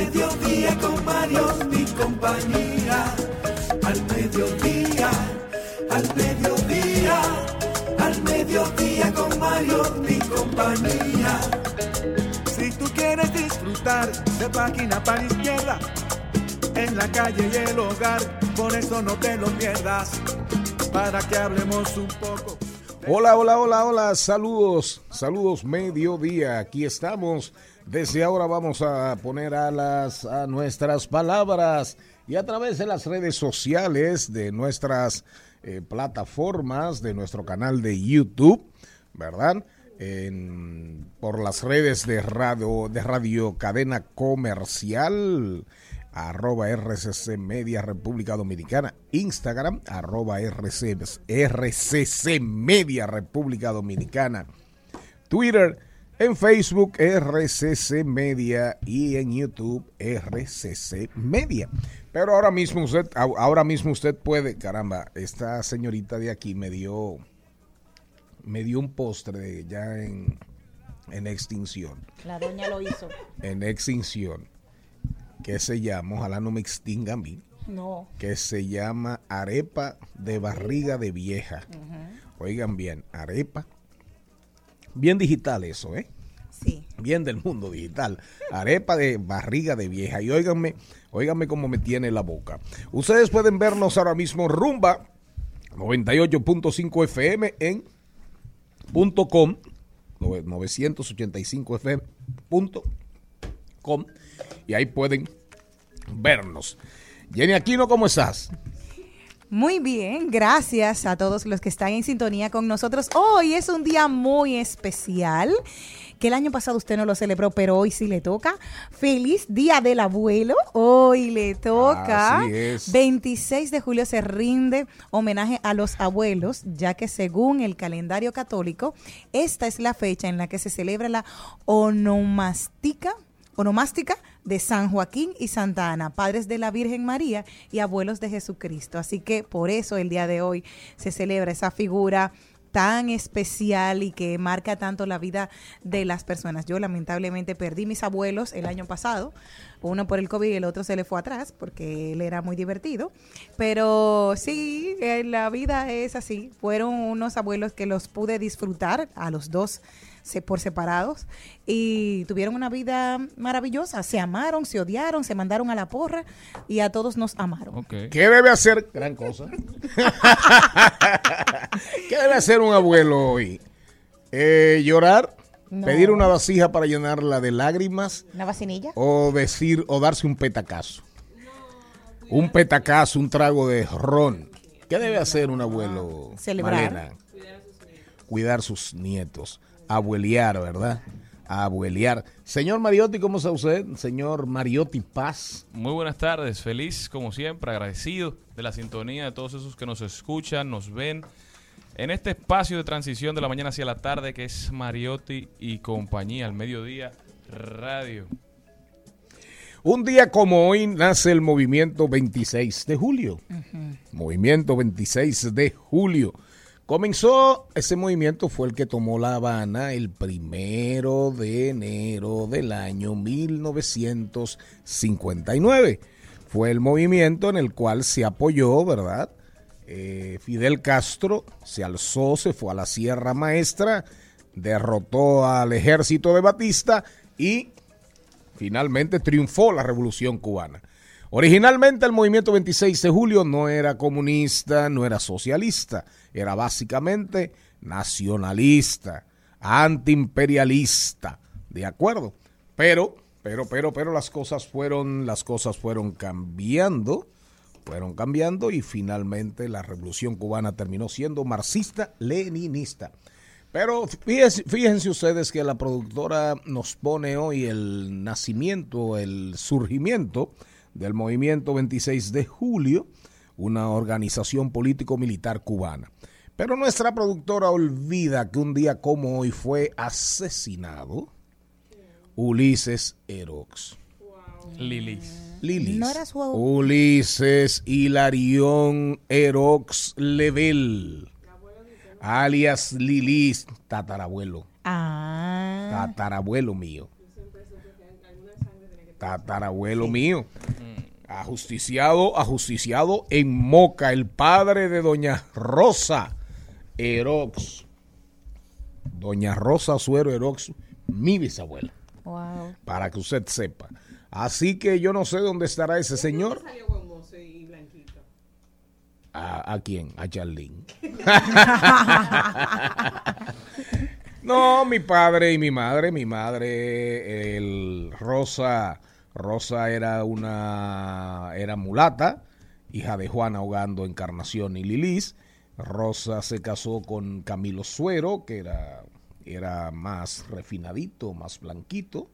mediodía con Mario mi compañía. Al mediodía, al mediodía, al mediodía con Mario mi compañía. Si tú quieres disfrutar de página para izquierda, en la calle y el hogar, por eso no te lo pierdas, para que hablemos un poco. Hola, hola, hola, hola, saludos, saludos mediodía, aquí estamos desde ahora vamos a poner alas a nuestras palabras y a través de las redes sociales, de nuestras eh, plataformas, de nuestro canal de YouTube, ¿verdad? por las redes de radio, de radio cadena comercial, arroba RCC Media República Dominicana, Instagram, arroba RCC Media República Dominicana, Twitter, en Facebook, RCC Media y en YouTube, RCC Media. Pero ahora mismo usted, ahora mismo usted puede, caramba, esta señorita de aquí me dio, me dio un postre ya en, en extinción. La doña lo hizo. En extinción. Que se llama, ojalá no me extinga a mí. No. Que se llama arepa de barriga de vieja. Oigan bien, arepa Bien digital eso, ¿eh? Sí. Bien del mundo digital. Arepa de barriga de vieja. Y óiganme, óiganme cómo me tiene la boca. Ustedes pueden vernos ahora mismo rumba 98.5 FM en punto .com 985 FM.com y ahí pueden vernos. Jenny Aquino, ¿cómo estás? Muy bien, gracias a todos los que están en sintonía con nosotros. Hoy es un día muy especial que el año pasado usted no lo celebró, pero hoy sí le toca. Feliz Día del Abuelo. Hoy le toca. 26 de julio se rinde homenaje a los abuelos, ya que según el calendario católico, esta es la fecha en la que se celebra la onomástica onomástica de San Joaquín y Santa Ana, padres de la Virgen María y abuelos de Jesucristo. Así que por eso el día de hoy se celebra esa figura tan especial y que marca tanto la vida de las personas. Yo lamentablemente perdí mis abuelos el año pasado, uno por el COVID y el otro se le fue atrás porque él era muy divertido, pero sí, eh, la vida es así. Fueron unos abuelos que los pude disfrutar a los dos por separados y tuvieron una vida maravillosa. Se amaron, se odiaron, se mandaron a la porra y a todos nos amaron. ¿Qué debe hacer? Gran cosa. ¿Qué debe hacer un abuelo hoy? Eh, ¿Llorar? ¿Pedir una vasija para llenarla de lágrimas? ¿Una vacinilla? O decir, o darse un petacazo. Un petacazo, un trago de ron. ¿Qué debe hacer un abuelo? Celebrar. Cuidar sus nietos abuelear, ¿verdad? abuelear. Señor Mariotti, ¿cómo está usted? Señor Mariotti Paz. Muy buenas tardes, feliz como siempre, agradecido de la sintonía de todos esos que nos escuchan, nos ven en este espacio de transición de la mañana hacia la tarde que es Mariotti y compañía, al mediodía radio. Un día como hoy nace el movimiento 26 de julio. Movimiento 26 de julio Comenzó ese movimiento, fue el que tomó La Habana el primero de enero del año 1959. Fue el movimiento en el cual se apoyó, ¿verdad? Eh, Fidel Castro se alzó, se fue a la Sierra Maestra, derrotó al ejército de Batista y finalmente triunfó la revolución cubana. Originalmente el movimiento 26 de julio no era comunista, no era socialista, era básicamente nacionalista, antiimperialista, ¿de acuerdo? Pero, pero, pero, pero las cosas fueron, las cosas fueron cambiando, fueron cambiando y finalmente la revolución cubana terminó siendo marxista-leninista. Pero fíjense, fíjense, ustedes que la productora nos pone hoy el nacimiento, el surgimiento del movimiento 26 de julio, una organización político-militar cubana. Pero nuestra productora olvida que un día como hoy fue asesinado Ulises Erox. Lilis. Lilis. No era su- Ulises Hilarión Erox Level, alias Lilis, tatarabuelo, Ah. tatarabuelo mío. Tatarabuelo mío. Ajusticiado, ajusticiado en Moca, el padre de doña Rosa Erox. Doña Rosa Suero Erox, mi bisabuela Wow. para que usted sepa. Así que yo no sé dónde estará ese señor. ¿A, a quién? A Charlene. no, mi padre y mi madre. Mi madre, el Rosa, Rosa era una, era mulata, hija de Juan Ahogando, Encarnación y Lilis. Rosa se casó con Camilo Suero, que era, era más refinadito, más blanquito.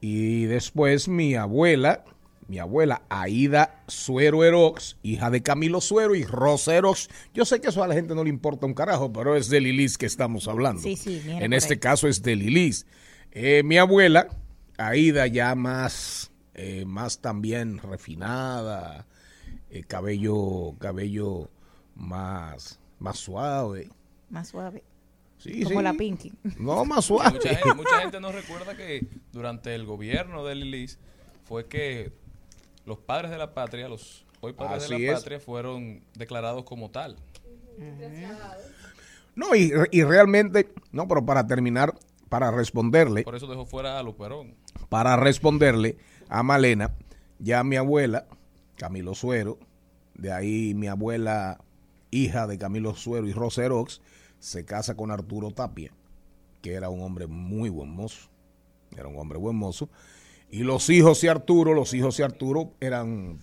Y después mi abuela, mi abuela Aida Suero Erox, hija de Camilo Suero y Rosa Erox. Yo sé que eso a la gente no le importa un carajo, pero es de Lilis que estamos hablando. Sí, sí, mira En este ahí. caso es de Lilis. Eh, mi abuela, Aida ya más, eh, más también refinada, eh, cabello, cabello más, más suave. Más suave. Sí, Como sí. la Pinky. No, más suave. Mucha gente, mucha gente no recuerda que durante el gobierno de Lilis fue que los padres de la patria, los hoy padres de la es. patria, fueron declarados como tal. No, y, y realmente, no, pero para terminar, para responderle, Por eso dejó fuera a Luperón. para responderle a Malena, ya mi abuela, Camilo Suero, de ahí mi abuela, hija de Camilo Suero y Rosa Erox, se casa con Arturo Tapia, que era un hombre muy buen mozo, era un hombre buen mozo, y los hijos de Arturo, los hijos de Arturo eran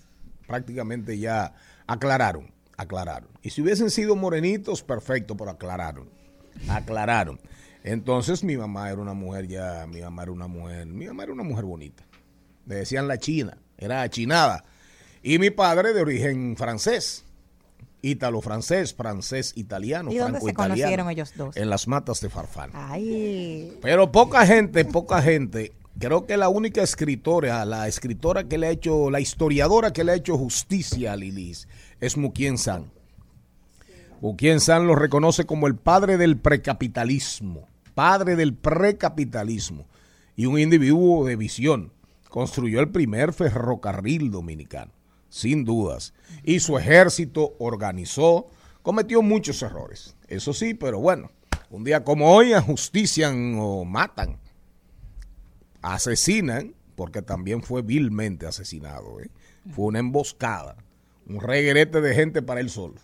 prácticamente ya aclararon, aclararon. Y si hubiesen sido morenitos, perfecto, pero aclararon, aclararon. Entonces mi mamá era una mujer ya, mi mamá era una mujer, mi mamá era una mujer bonita. Le decían la china, era achinada. Y mi padre de origen francés, ítalo-francés, francés-italiano, ¿Y dónde se franco-italiano. conocieron ellos dos? En las matas de Farfán. Ay. Pero poca gente, poca gente. Creo que la única escritora, la escritora que le ha hecho, la historiadora que le ha hecho justicia a Lilis es Mukien San. Mukien San lo reconoce como el padre del precapitalismo, padre del precapitalismo y un individuo de visión. Construyó el primer ferrocarril dominicano, sin dudas. Y su ejército organizó, cometió muchos errores. Eso sí, pero bueno, un día como hoy ajustician o matan asesinan, porque también fue vilmente asesinado. ¿eh? Fue una emboscada, un reguerete de gente para él solo.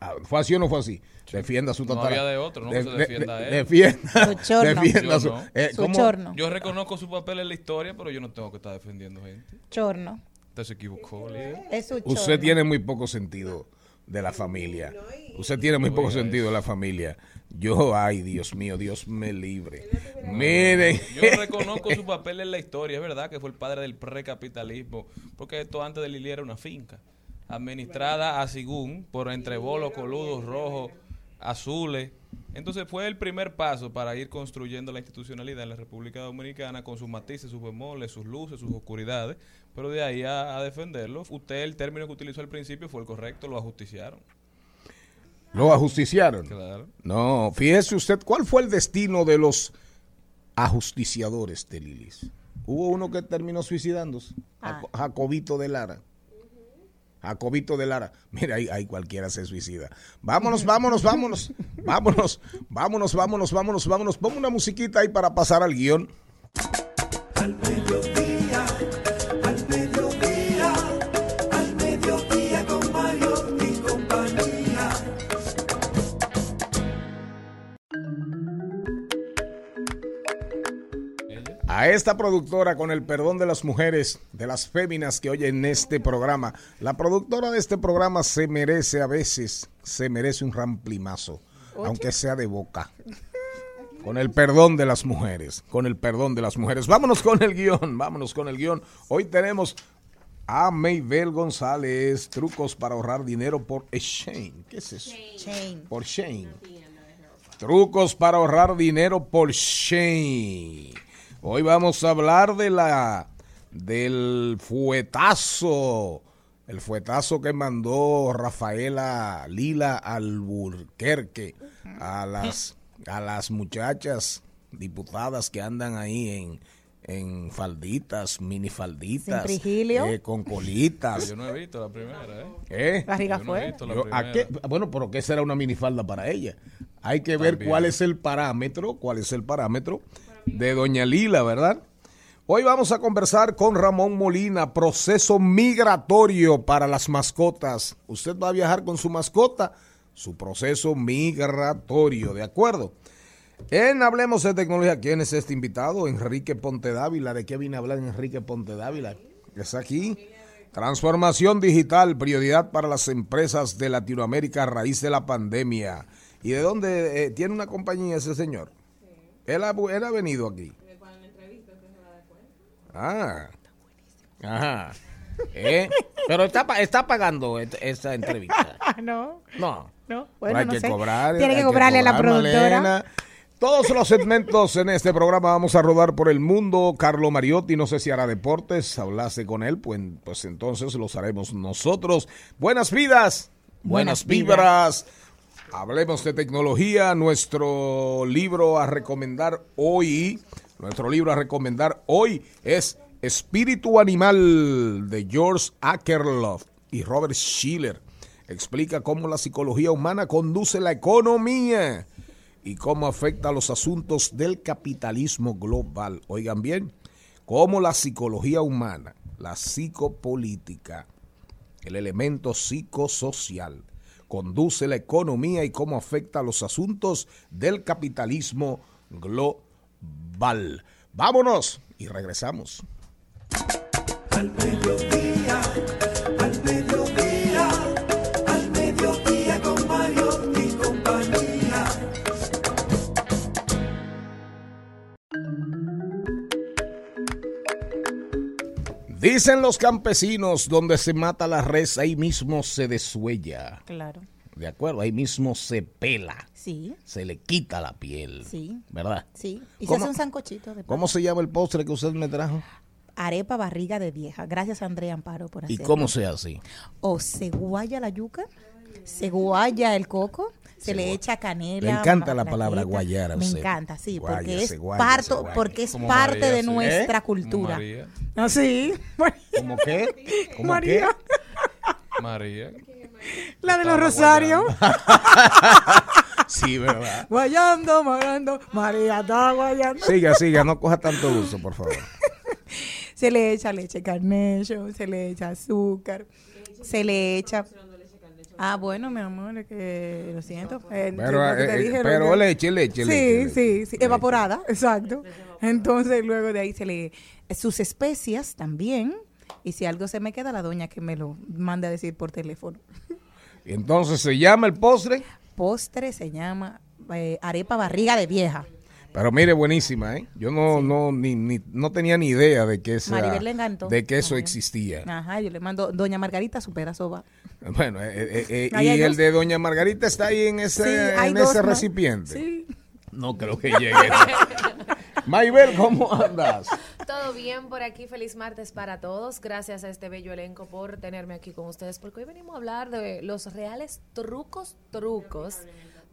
Ah, ¿Fue así o no fue así? Defienda su No tatara- había de otro, no que se defienda a él. Defienda, Su defienda no. eh, chorno. Yo reconozco su papel en la historia, pero yo no tengo que estar defendiendo gente. Chorno. Usted se equivocó. Es su chorno. Usted tiene muy poco sentido de la familia. Usted tiene muy poco sentido de la familia. Yo, ay, Dios mío, Dios me libre. Miren. Yo reconozco su papel en la historia. Es verdad que fue el padre del precapitalismo, porque esto antes de Lili era una finca, administrada a Sigún por entre bolos, coludos, rojos, azules. Entonces fue el primer paso para ir construyendo la institucionalidad en la República Dominicana con sus matices, sus bemoles, sus luces, sus oscuridades. Pero de ahí a, a defenderlo, usted el término que utilizó al principio fue el correcto, lo ajusticiaron. Lo ajusticiaron. Claro. No, fíjese usted, ¿cuál fue el destino de los ajusticiadores de Lilis? Hubo uno que terminó suicidándose, Ah. Jaco- Jacobito de Lara. Jacobito de Lara. Mira, ahí, ahí cualquiera se suicida. Vámonos, vámonos, vámonos. Vámonos, vámonos, vámonos, vámonos, vámonos. Pongo una musiquita ahí para pasar al guion. Al mediodía, esta productora, con el perdón de las mujeres, de las féminas que oyen este programa, la productora de este programa se merece a veces, se merece un ramplimazo, aunque sea de boca. Con el perdón de las mujeres, con el perdón de las mujeres. Vámonos con el guion, vámonos con el guion. Hoy tenemos a Maybel González, trucos para ahorrar dinero por Shane. ¿Qué es eso? Shane. Por Shane. Trucos para ahorrar dinero por Shane. Hoy vamos a hablar de la del fuetazo, el fuetazo que mandó Rafaela Lila Alburquerque a las a las muchachas diputadas que andan ahí en en falditas, minifalditas, eh, con colitas. Yo no he visto la primera, ¿eh? ¿Eh? Barriga Yo no he afuera. visto la Yo, ¿a primera. qué? Bueno, pero ¿qué será una minifalda para ella? Hay que ver cuál es el parámetro, cuál es el parámetro de Doña Lila, ¿verdad? Hoy vamos a conversar con Ramón Molina, proceso migratorio para las mascotas. Usted va a viajar con su mascota, su proceso migratorio, ¿de acuerdo? En Hablemos de Tecnología, ¿quién es este invitado? Enrique Ponte Dávila. ¿De qué viene a hablar Enrique Ponte Dávila? Es aquí. Transformación digital, prioridad para las empresas de Latinoamérica a raíz de la pandemia. ¿Y de dónde eh, tiene una compañía ese señor? Él, ha, él ha venido aquí. Ah. Ajá. Eh, Pero está, pa- está pagando et- esta entrevista. No, No. no. Bueno, hay no que sé. cobrar. Tiene hay que cobrarle a la productora. Malena. Todos los segmentos en este programa vamos a rodar por el mundo. Carlo Mariotti, no sé si hará deportes, hablaste con él, pues, pues entonces los haremos nosotros. Buenas vidas, buenas, Buenas vibras. Hablemos de tecnología. Nuestro libro a recomendar hoy, nuestro libro a recomendar hoy es Espíritu Animal de George Akerlof y Robert Schiller. Explica cómo la psicología humana conduce la economía y cómo afecta a los asuntos del capitalismo global. Oigan bien, cómo la psicología humana, la psicopolítica, el elemento psicosocial, conduce la economía y cómo afecta a los asuntos del capitalismo global. Vámonos y regresamos. Dicen los campesinos, donde se mata la res, ahí mismo se desuella. Claro. De acuerdo, ahí mismo se pela, Sí, se le quita la piel. Sí. ¿Verdad? sí. Y se ¿Cómo- hace un sancochito de ¿Cómo se llama el postre que usted me trajo? arepa barriga de vieja. Gracias, Andrea Amparo, por ¿Y hacerlo. cómo se hace? O se guaya la yuca, se guaya el coco, se le echa canela. Le encanta la palabra guayar Me usted. encanta, sí, porque es, parto, porque es parte María, de sí. nuestra ¿Eh? Cultura. María. ¿Ah, sí? ¿Cómo qué? ¿Cómo María. María. La de los Rosarios. qué? Sí, ¿verdad? Guayando, guayando, María está guayando. Siga, siga, no coja tanto uso, por favor. Se le echa leche carnation, se le echa azúcar, se le echa... Ah, bueno, mi amor, es que lo siento. Eh, Pero, eh, dije, lo pero que- leche, leche, Sí, leche, sí, leche. sí, evaporada, exacto. Entonces luego de ahí se le sus especias también y si algo se me queda la doña que me lo mande a decir por teléfono. Entonces se llama el postre, Postre se llama eh, arepa barriga de vieja. Pero mire, buenísima, ¿eh? Yo no, no, ni, ni- no tenía ni idea de que, esa- Maribel le encantó. de que eso También. existía. Ajá, yo le mando doña Margarita su pedazo va. Bueno, eh, eh, eh, y el dos. de Doña Margarita está ahí en ese, Sí, hay en dos ese recipiente. Sí. No creo que llegue. Maybel, ¿cómo andas? Todo bien por aquí, feliz martes para todos. Gracias a este bello elenco por tenerme aquí con ustedes, porque hoy venimos a hablar de los reales trucos, trucos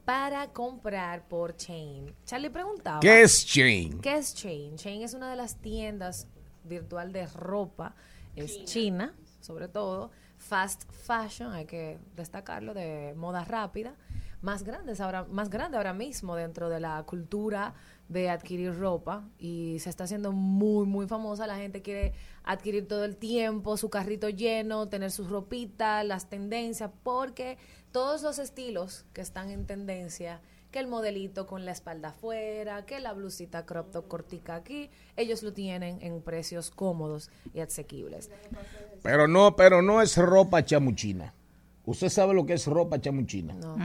para comprar por Chain. Charlie preguntaba. ¿Qué es Chain? ¿Qué es Chain? Chain es una de las tiendas virtual de ropa, es China, sobre todo, fast fashion, hay que destacarlo, de moda rápida, más grandes ahora, más grande ahora mismo dentro de la cultura de adquirir ropa y se está haciendo muy muy famosa, la gente quiere adquirir todo el tiempo su carrito lleno, tener sus ropitas, las tendencias, porque todos los estilos que están en tendencia que el modelito con la espalda afuera, que la blusita crop top cortica aquí, ellos lo tienen en precios cómodos y asequibles. Pero no, pero no es ropa chamuchina. ¿Usted sabe lo que es ropa chamuchina? No,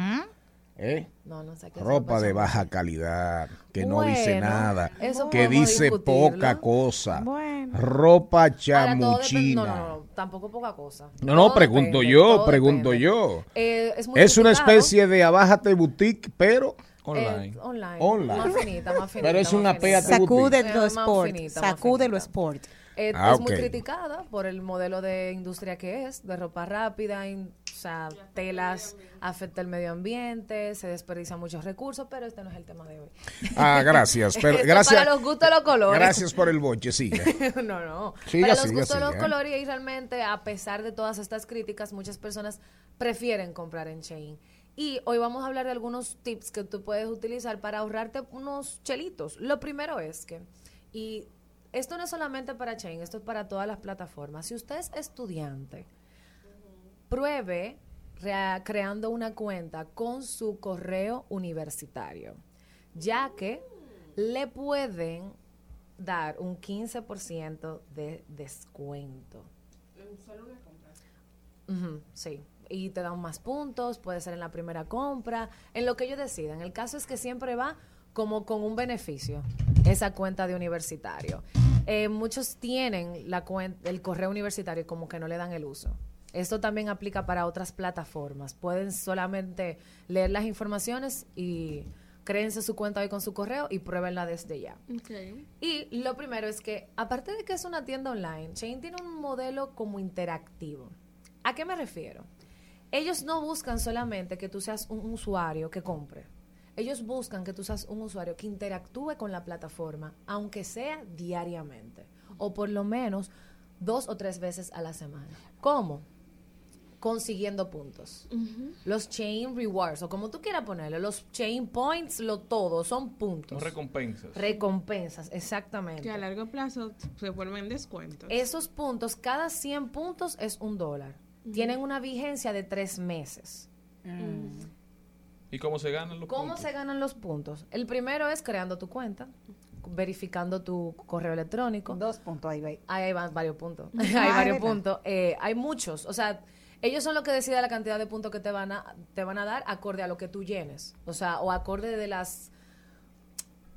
¿Eh? no, no sé qué es Ropa de baja calidad, que no dice nada, que dice discutirlo. poca cosa. Bueno. Ropa chamuchina. No, no, no, tampoco poca cosa. No, no, pregunto depende, yo, pregunto depende. yo. Eh, es muy Es una especie de abájate boutique, pero Online. Eh, online. Online. Más finita, más finita. Pero es más una péate Sacude Eh, lo sport. Sacude lo sport. Eh, Ah, es muy criticada por el modelo de industria que es, de ropa rápida, in- sea, telas afecta el medio ambiente, se desperdician muchos recursos, pero este no es el tema de hoy. Ah, gracias. Pero, gracias. Para los gustos los colores. Gracias por el boche, sigue. no, no. Siga, para los siga, gustos los siga. colores y realmente, a pesar de todas estas críticas, muchas personas prefieren comprar en Chain. Y hoy vamos a hablar de algunos tips que tú puedes utilizar para ahorrarte unos chelitos. Lo primero es que, y esto no es solamente para Chain, esto es para todas las plataformas. Si usted es estudiante, pruebe rea- creando una cuenta con su correo universitario, ya que le pueden dar un 15% de descuento. Ujú, sí. Y te dan más puntos, puede ser en la primera compra, en lo que ellos decidan. El caso es que siempre va como con un beneficio esa cuenta de universitario. Eh, muchos tienen la cuen- el correo universitario como que no le dan el uso. Esto también aplica para otras plataformas. Pueden solamente leer las informaciones y créense su cuenta hoy con su correo y pruébenla desde ya. Y lo primero es que, aparte de que es una tienda online, Chain tiene un modelo como interactivo. ¿A qué me refiero? Ellos no buscan solamente que tú seas un usuario que compre. Ellos buscan que tú seas un usuario que interactúe con la plataforma, aunque sea diariamente, o por lo menos dos o tres veces a la semana. ¿Cómo? Consiguiendo puntos. Los chain rewards, o como tú quieras ponerlo, los chain points, lo todo, son puntos. No recompensas. Recompensas, exactamente. Que a largo plazo se vuelven descuentos. Esos puntos, cada 100 puntos es un dólar. Tienen una vigencia de tres meses. ¿Y cómo se ganan los ¿Cómo puntos? se ganan los puntos? El primero es creando tu cuenta, verificando tu correo electrónico. Dos puntos ahí, ahí. Ahí hay va- varios puntos. hay Ah, varios puntos. Eh, hay muchos. O sea, ellos son los que deciden la cantidad de puntos que te van a, te van a dar acorde a lo que tú llenes. O sea, o acorde de las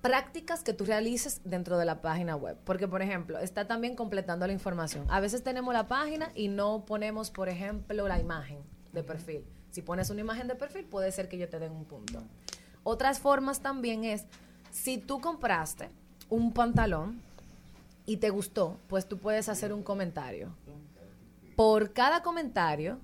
prácticas que tú realices dentro de la página web. Porque, por ejemplo, está también completando la información. A veces tenemos la página y no ponemos, por ejemplo, la imagen de perfil. Si pones una imagen de perfil, puede ser que yo te den un punto. Otras formas también es, si tú compraste un pantalón y te gustó, pues tú puedes hacer un comentario. Por cada comentario,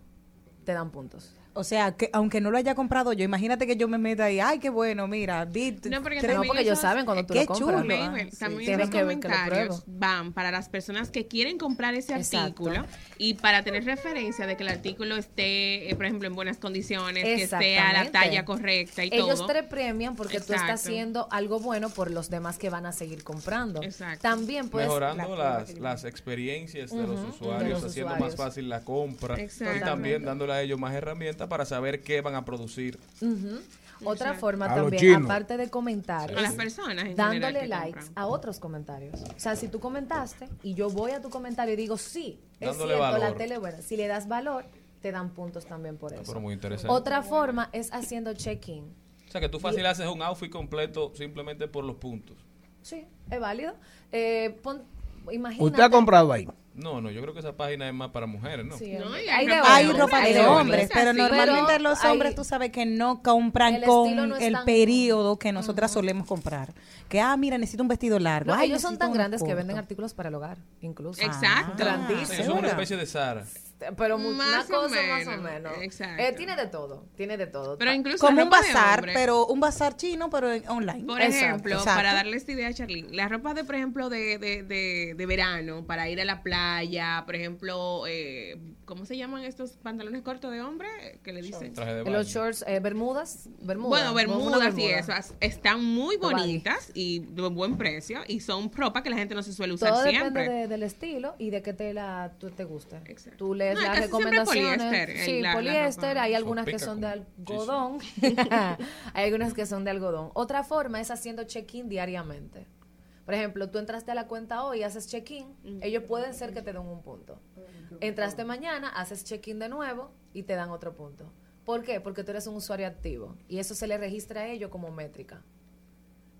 te dan puntos. O sea, que aunque no lo haya comprado yo, imagínate que yo me meta ahí, ay, qué bueno, mira, vi No, porque tres- No, porque ellos saben cuando tú Qué lo compras. chulo. Mabel, sí. también Tienen esos que ver que lo comentarios van para las personas que quieren comprar ese Exacto. artículo y para tener referencia de que el artículo esté, eh, por ejemplo, en buenas condiciones, que esté a la talla correcta y Ellos todo. te premian porque tú estás Exacto. haciendo algo bueno por los demás que van a seguir comprando. Exacto. También puedes Mejorando las, las experiencias de los usuarios, de los haciendo usuarios. más fácil la compra y Exactamente. también dándole a ellos más herramientas para saber qué van a producir. Otra forma también, aparte de comentarios, A las personas en dándole likes compran. a otros comentarios. O sea, si tú comentaste y yo voy a tu comentario y digo, sí, es Dándole cierto, la valor. tele es buena. Si le das valor, te dan puntos también por Ah, eso. pero muy interesante. Otra forma es haciendo check-in. O sea, que tú fácil haces un outfit completo simplemente por los puntos. Sí, es válido. Eh, pon- imagínate. ¿Usted ha comprado ahí? No, no, yo creo que esa página es más para mujeres, ¿no? Sí, No, hay hay de Hay ropa de hombres, hombres, pero normalmente Pero los hay- hombres tú sabes que no compran El con no el tan- periodo que nosotras solemos comprar. Que, ah, mira, necesito un vestido largo. No, Ay, ellos son tan grandes que venden artículos para el hogar, incluso. Exacto. O sea, grandísimo. eso es una especie de Sara. Pero mu- Más una o cosa más o menos, exacto. Eh, tiene de todo, tiene de todo. Pero incluso Como un bazar, pero un bazar chino, pero en- online. Por Exacto, ejemplo, exacto. para darle esta idea a Charlene, la ropa de, por ejemplo, de, de, de, de verano, para ir a la playa, por ejemplo, eh, ¿cómo se llaman estos pantalones cortos de hombre? Que le dicen. Traje de baño. Los shorts, eh, bermudas, bermudas. Bueno, bermudas y esas están muy bonitas y de buen precio y son ropa que la gente no se suele usar Todo siempre. depende de- del estilo y de qué tela tú te guste. Exacto. Tú lees es No, las recomendaciones. poliéster, el- sí, la- la poliéster, hay algunas que son de algodón. hay algunas que son de algodón. Otra forma es haciendo check-in diariamente. Por ejemplo, tú entraste a la cuenta hoy y haces check-in, ellos pueden ser que te den un punto. Entraste mañana, haces check-in de nuevo y te dan otro punto. ¿Por qué? Porque tú eres un usuario activo y eso se le registra a ellos como métrica.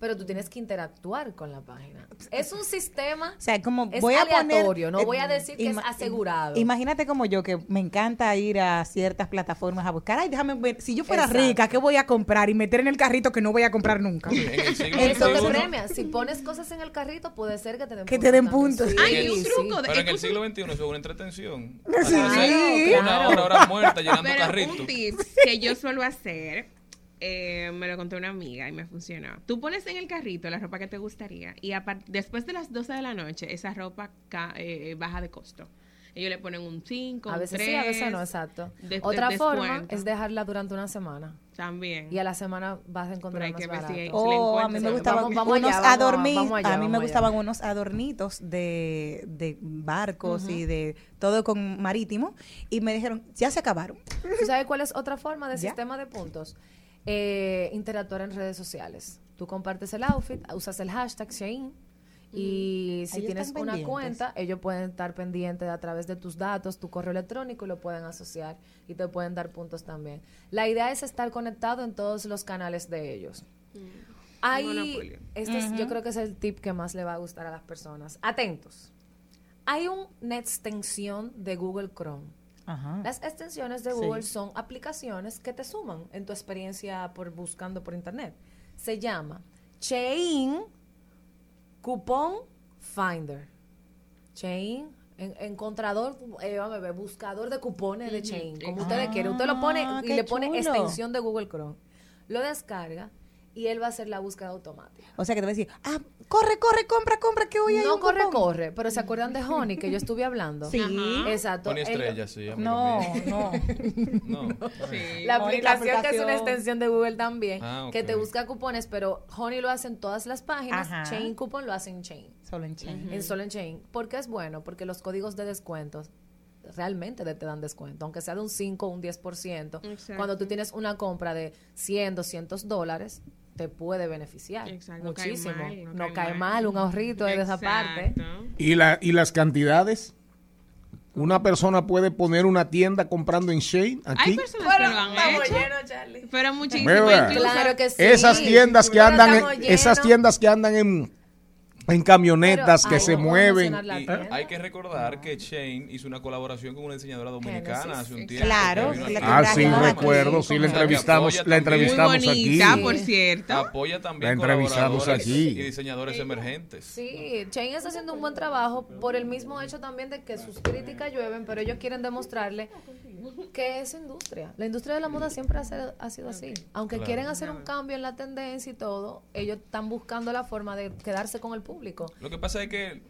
Pero tú tienes que interactuar con la página. Es un sistema O sea, como es voy a aleatorio, poner, no eh, voy a decir que es asegurado. Imagínate como yo, que me encanta ir a ciertas plataformas a buscar. Ay, déjame ver. Si yo fuera Exacto. rica, ¿qué voy a comprar? Y meter en el carrito que no voy a comprar nunca. En el siglo Eso te premia. Si pones cosas en el carrito, puede ser que te den Que te den puntos. Sí, Hay un sí. truco de- Pero en el siglo XXI eso es una entretención. Sí. Una hora, hora muerta llenando Pero carritos. un tip que yo suelo hacer, eh, me lo contó una amiga y me funcionó. Tú pones en el carrito la ropa que te gustaría y después de las 12 de la noche esa ropa ca- eh, baja de costo. Ellos le ponen un 5, A un veces 3. sí, a veces no, exacto. de- de- Otra forma descuento. es dejarla durante una semana. También. Y a la semana vas a encontrar Pero hay más que ver si barato. hay- Oh, a mí me gustaban Vamos- vamos unos allá, vamos a- adorni- vamos allá, a mí me gustaban allá. unos adornitos de, de barcos y de todo con marítimo y me dijeron, ya se acabaron. ¿Tú sabes cuál es otra forma de Ya. sistema de puntos? Eh, interactuar en redes sociales. Tú compartes el outfit, usas el hashtag Shein y si Ellos tienes una pendientes. cuenta, ellos pueden estar pendientes a través de tus datos, tu correo electrónico y lo pueden asociar y te pueden dar puntos también. La idea es estar conectado en todos los canales de ellos. Hay, Monopolio. este es- yo creo que es el tip que más le va a gustar a las personas. Atentos. Hay una extensión de Google Chrome. Ajá. Las extensiones de Sí. Google son aplicaciones que te suman en tu experiencia por buscando por internet. Se llama Chain Coupon Finder. Chain en- encontrador, eh, vamos a ver, buscador de cupones de Chain, como ustedes quieren. Usted lo pone Ah, y le pone chulo. extensión de Google Chrome. Lo descarga y él va a hacer la búsqueda automática. O sea que te va a decir, ah, corre, corre, compra, compra, que hoy hay No un corre, cupón". corre, pero ¿se acuerdan de Honey que yo estuve hablando? Sí. Ajá. Exacto. Pone Él- estrellas, sí. No, no. No. Sí. La Honey, la aplicación, que es una extensión de Google también, Ah, que te busca cupones, pero Honey lo hace en todas las páginas, Ajá. Chain Coupon lo hace en Chain, Solo en Chain. en solo en Chain. ¿Por qué es bueno? Porque los códigos de descuentos realmente te dan descuento, aunque sea de un 5 o un 10%. Exacto. Cuando tú tienes una compra de 100, 200 dólares, te puede beneficiar Exacto, no cae muchísimo. mal, no, no cae, cae mal. mal. un ahorrito de esa parte. ¿Y, la, ¿Y las cantidades? Una persona puede poner una tienda comprando en Shane aquí. Hay personas que lo han estamos hecho. llenos, Charlie. Pero que sí. Esas tiendas que Pero andan en, esas tiendas que andan en, en camionetas Pero, que ay, se no mueven. Y hay que recordar que Shane hizo una colaboración con una diseñadora dominicana hace un tiempo. Claro. Ah, sí, recuerdo, sí, la entrevistamos, la. Muy entrevistamos aquí. por cierto. Apoya también La entrevistamos aquí. y diseñadores emergentes. Sí, Chain está haciendo un buen trabajo por el mismo hecho también de que sus críticas llueven, pero ellos quieren demostrarle que es industria. La industria de la moda siempre ha sido, ha sido así. Aunque Claro. quieren hacer un cambio en la tendencia y todo, ellos están buscando la forma de quedarse con el público. Lo que pasa es que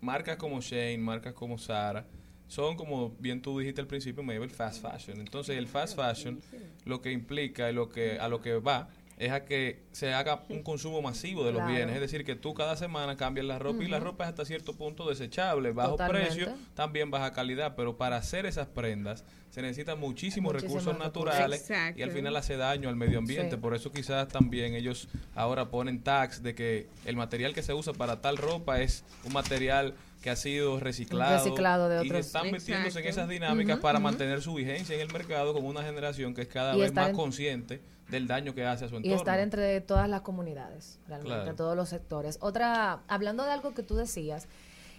marcas como Shane, marcas como Zara, son como bien tú dijiste al principio, medio el fast fashion. Entonces el fast fashion lo que implica y lo que a lo que va es a que se haga un consumo masivo de los Claro. bienes, es decir, que tú cada semana cambias la ropa y la ropa es hasta cierto punto desechable, bajo Totalmente. precio, también baja calidad, pero para hacer esas prendas se necesitan muchísimos, Muchísimos recursos naturales Exacto. y al final hace daño al medio ambiente, Sí. por eso quizás también ellos ahora ponen tags de que el material que se usa para tal ropa es un material que ha sido reciclado, Reciclado de y están metiéndose en esas dinámicas para mantener su vigencia en el mercado con una generación que es cada Y vez más en- consciente del daño que hace a su y entorno. estar entre todas las comunidades, realmente, Claro. todos los sectores. Otra, hablando de algo que tú decías,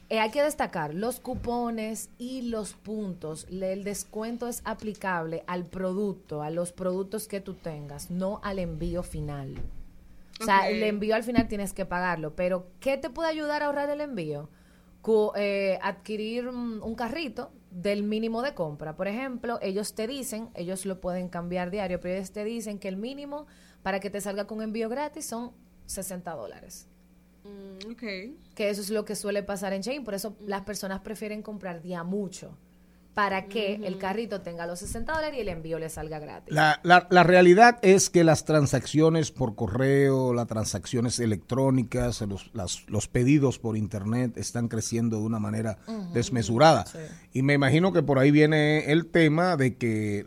eh, hay que destacar los cupones y los puntos. Le- El descuento es aplicable al producto, a los productos que tú tengas, no al envío final. O sea, el envío al final tienes que pagarlo, pero ¿qué te puede ayudar a ahorrar el envío? Cu- eh, adquirir mm, un carrito del mínimo de compra. Por ejemplo, ellos te dicen, ellos lo pueden cambiar diario, pero ellos te dicen que el mínimo para que te salga con envío gratis son 60 dólares. Mm, ok. Que eso es lo que suele pasar en Chain, por eso las personas prefieren comprar día mucho. Para que el carrito tenga los 60 dólares y el envío le salga gratis. La, la- la realidad es que las transacciones por correo, las transacciones electrónicas, los, las- los pedidos por internet están creciendo de una manera desmesurada. Y me imagino que por ahí viene el tema de que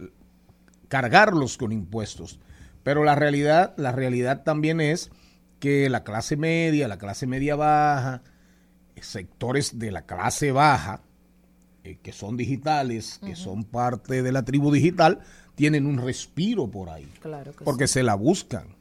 cargarlos con impuestos. Pero la realidad, la realidad también es que la clase media, la clase media baja, sectores de la clase baja, eh, que son digitales, que son parte de la tribu digital, tienen un respiro por ahí, Claro que porque se la buscan.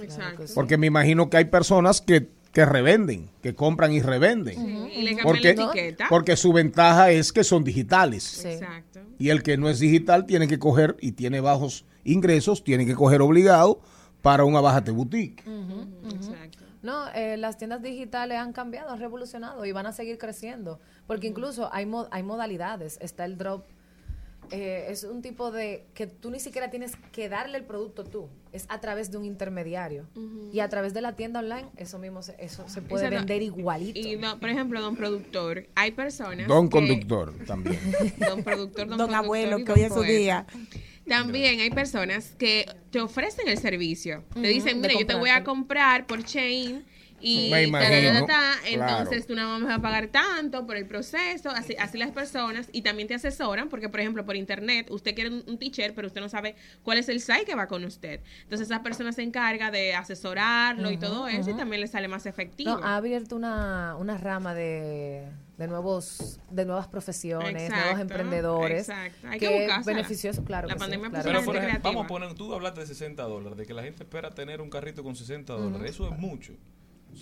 Exacto. Porque me imagino que hay personas que, que revenden, que compran y revenden. Y le Porque, la etiqueta. porque su ventaja es que son digitales. Sí. Exacto. Y el que no es digital tiene que coger y tiene bajos ingresos, tiene que coger obligado para una bajate boutique. Exacto. No, eh, las tiendas digitales han cambiado, han revolucionado y van a seguir creciendo. Porque incluso hay, mo- hay modalidades. Está el drop. eh, es un tipo de que tú ni siquiera tienes que darle el producto tú. Es a través de un intermediario. Y a través de la tienda online, eso mismo se, eso se puede vender igualito. Y, no, por ejemplo, don productor, hay personas. Don que- conductor también. Don productor, don, abuelo, que don hoy es su día. También hay personas que te ofrecen el servicio. Te dicen, mira, yo te voy a comprar por chain y Me ta, ta, ta, imagino, ta, entonces claro. tú no vamos a pagar tanto por el proceso, así, así las personas y también te asesoran porque por ejemplo por internet usted quiere un, un t-shirt pero usted no sabe cuál es el size que va con usted. Entonces esa persona se encarga de asesorarlo y todo eso y también le sale más efectivo. No, ha abierto una, una rama de, de nuevos de nuevas profesiones, nuevos Exacto, emprendedores. exacto. Hay que que beneficioso, claro. La que sí, pandemia claro puso Pero sí. ejemplo, vamos a poner, tú hablaste de 60 dólares, de que la gente espera tener un carrito con 60 dólares. Eso es mucho.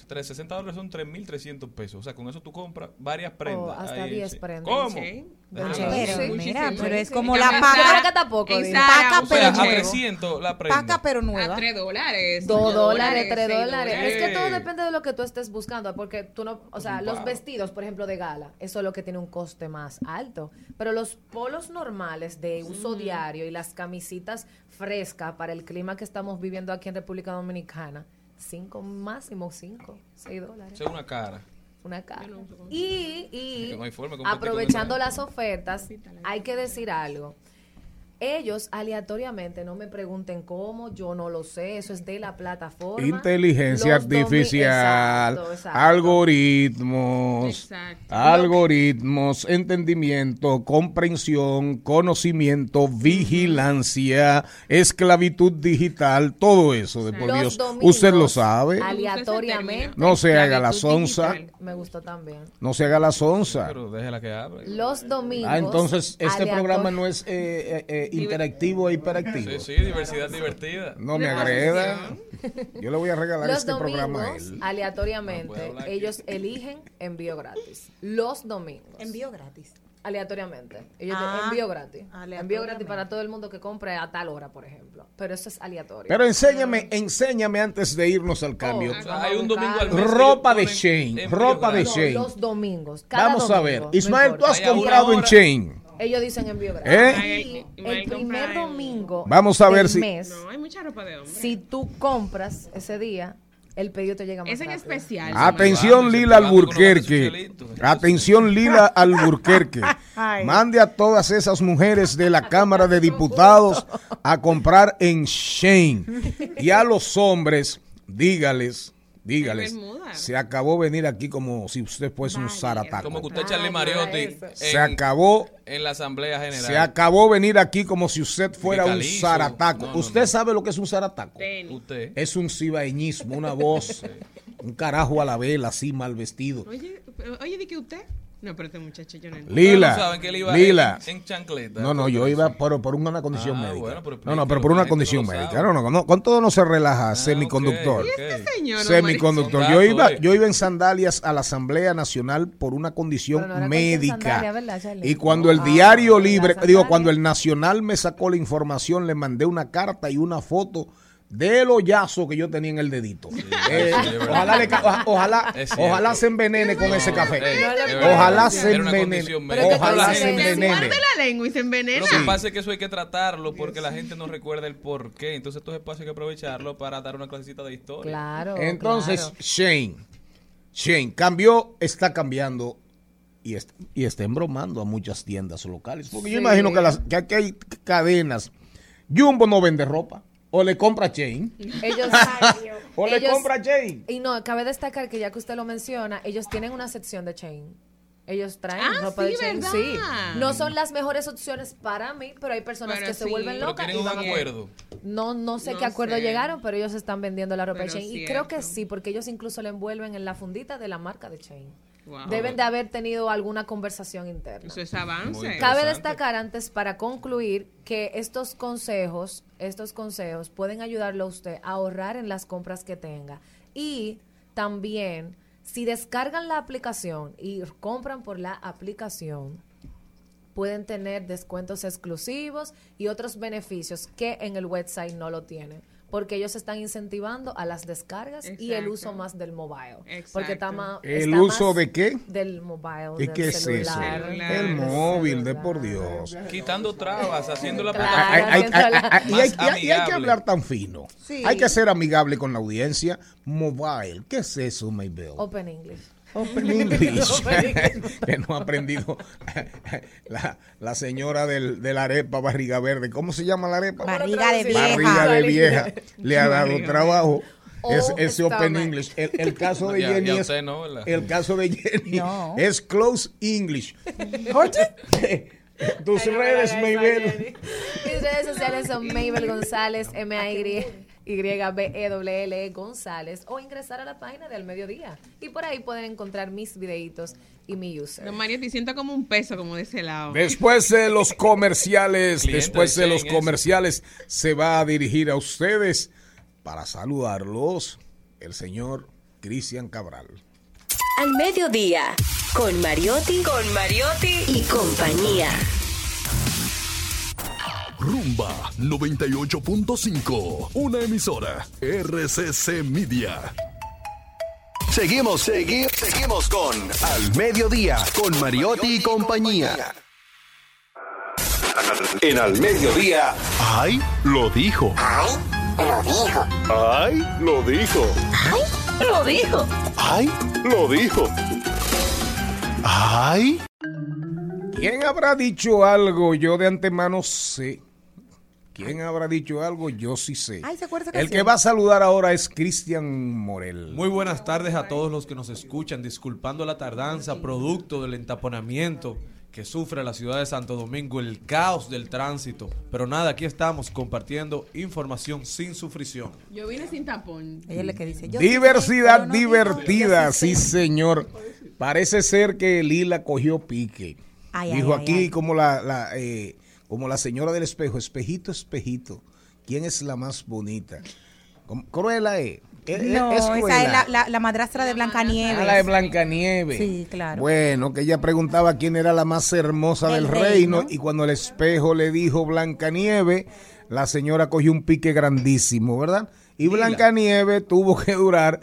Tres- 60 dólares son 3.300 pesos. O sea, con eso tú compras varias prendas. Oh, hasta Ahí, 10 sí. prendas. ¿Cómo? Sí. Ah. Pero, Sí, mira, pero es como la que paca, tampoco. paca O sea, pero a nueva. 300 la prenda. Paca pero A nueva. 3 dólares. Dos cinco dólares, tres seis dólares. Es que todo depende de lo que tú estés buscando, porque tú no, o sea, los vestidos, por ejemplo, de gala, eso es lo que tiene un coste más alto. Pero los polos normales de uso diario y las camisitas frescas para el clima que estamos viviendo aquí en República Dominicana, cinco, máximo cinco, seis dólares. Eso es una cara. Una cara. Y, y aprovechando las ofertas, hay que decir algo. Ellos aleatoriamente, no me pregunten cómo, yo no lo sé, eso es de la plataforma. Inteligencia Los artificial, Exacto, exacto. algoritmos, Exacto. algoritmos, entendimiento, comprensión, conocimiento, vigilancia, esclavitud digital, todo eso de por Los Dios. Usted lo sabe. Aleatoriamente. No se haga la sonza, digital. Me gustó también. no se haga la sonza. Pero déjela que hable. Los domingos. Ah, entonces este aleator- programa no es eh, eh, eh, interactivo e hiperactivo. Sí, sí, diversidad divertida. No me agreda. Yo le voy a regalar Los este programa a él. Aleatoriamente, aquí. ellos eligen envío gratis. Los domingos. Envío gratis. Aleatoriamente. Ellos Ah, envío gratis. Envío gratis para todo el mundo que compre a tal hora, por ejemplo. Pero eso es aleatorio. Pero enséñame, enséñame antes de irnos al cambio. Oh, O sea, hay un domingo al mes. Ropa de Shane, ropa de Shane. los domingos. cada Vamos a ver. no Ismael, tú has comprado en hora. Ellos dicen envío gratis. ¿Eh? Ismael el primer domingo Vamos a ver del si- mes, No, hay mucha ropa de hombre. si tú compras ese día, el pedido te llega más es en rápido. especial. Atención Lila Alburquerque. socialitos. Atención Lila Alburquerque. Mande a todas esas mujeres de la Cámara de Diputados a comprar en Shane. Y a los hombres, dígales, dígales, se acabó venir aquí como si usted fuese un zarataco. Como que usted, Charlie Mariotti. Se en, acabó en la Asamblea General. Se acabó venir aquí como si usted fuera un zarataco. No, no, ¿Usted no. sabe lo que es un zarataco? Tenis. Usted. Es un cibaeñismo, una voz, un carajo a la vela, así mal vestido. Oye, oye, di que usted. No, pero este muchacho yo no. Lila, no saben que él iba Lila. en, en chancleta. No, no, yo iba por, por una condición Ah, médica. bueno, pero no, no, pero por una condición médica. No, no, no, con todo no se relaja, Ah, semiconductor. ok, ok. Este señor, Semiconductor. Yo iba, yo iba en sandalias a la Asamblea Nacional por una condición no médica. y cuando el Ah, diario libre, digo, cuando el Nacional me sacó la información, le mandé una carta y una foto del hoyazo que yo tenía en el dedito. Eh, sí, ojalá, le oja- ojalá, ojalá se envenene con ese café. Ojalá se envenene. Ojalá se envenene. la lengua y se envenena. Lo que pasa es que eso hay que tratarlo porque la gente no recuerda el por qué. Entonces estos espacios hay que aprovecharlo para dar una clasecita de historia. Claro. Entonces, claro. Shane, Shane cambió, está cambiando y, est- y estén bromando a muchas tiendas locales. Porque yo imagino que, las, que aquí hay cadenas. Jumbo no vende ropa. O le compra Chain. Ellos, O le ellos- compra Chain. Y no, cabe destacar que ya que usted lo menciona, ellos tienen una sección de chain. Ellos traen Ah, ropa sí, de chain, ¿verdad? sí. No son las mejores opciones para mí, pero hay personas Pero que se vuelven locas. y un van a- acuerdo. No, no sé No qué acuerdo sé. llegaron, pero ellos están vendiendo la ropa Pero de Chain. Y creo que sí, porque ellos incluso le envuelven en la fundita de la marca de Chain. Wow. Deben de haber tenido alguna conversación interna. Eso es avance. Cabe destacar antes para concluir que estos consejos, estos consejos pueden ayudarlo a usted a ahorrar en las compras que tenga y también si descargan la aplicación y compran por la aplicación pueden tener descuentos exclusivos y otros beneficios que en el website no lo tienen. Porque ellos están incentivando a las descargas y el uso más del mobile. Exacto. Porque está más, ¿El está uso más de qué? Del mobile. ¿Y del qué es eso? celular. Celular. El móvil, de celular. por Dios. Quitando trabas, haciendo la ay, ay, y, hay, que hablar tan fino. Sí. Hay que ser amigable con la audiencia. Mobile. ¿Qué es eso, Maybell? Open English. Open English. que no ha aprendido la, la señora del, de la arepa barriga verde. ¿Cómo se llama la arepa? Barriga de vieja. Barriga de vieja. Le ha dado trabajo. Oh, Es, ese Open. English. El, el caso de Ya- ya Jenny es. no. El caso de Jenny No. es Close English. Tus redes, Maybell. Mis redes sociales son Mabel González, M-A-Y-B-E-L-L E González, o ingresar a la página del mediodía. Y por ahí pueden encontrar mis videitos y mi user. Don Mario, te siento como un peso, como de ese lado. Después de los comerciales, después de los comerciales, se va a dirigir a ustedes para saludarlos el señor Cristian Cabral. Al mediodía, con Mariotti, con Mariotti y compañía. Rumba 98.5, una emisora RCC Media. Seguimos, seguimos, seguimos con Al Mediodía, con Mariotti y compañía. En Al Mediodía. ¡Ay! Lo dijo. ¡Ay! Lo dijo. ¡Ay! Lo dijo. Lo dijo. ¡Ay! Lo dijo. ¡Ay! ¿Quién habrá dicho algo? Yo de antemano sé. ¿Quién habrá dicho algo? Yo sí sé. Ay, ¿se acuerda esa El que va a saludar ahora es Cristian Morel. Muy buenas tardes a todos los que nos escuchan, disculpando la tardanza, producto del entaponamiento que sufre la ciudad de Santo Domingo, el caos del tránsito. Pero nada, aquí estamos compartiendo información sin sufrición. Yo vine sin tapón. Ella es la que dice. yo Diversidad divertida, sí señor. Parece ser que Lila cogió pique. Ay, Dijo ay, aquí ay. como la, la, eh, como la señora del espejo, espejito, espejito, ¿quién es la más bonita? Como- Cruella es. Es, No, es esa Cruella. es la, la, la madrastra de Blancanieves. Ah, la de Blancanieves. Sí, claro. Bueno, que ella preguntaba quién era la más hermosa del, Del reino. reino. y cuando el espejo le dijo Blancanieves, la señora cogió un pique grandísimo, ¿verdad? Y Blancanieves tuvo que durar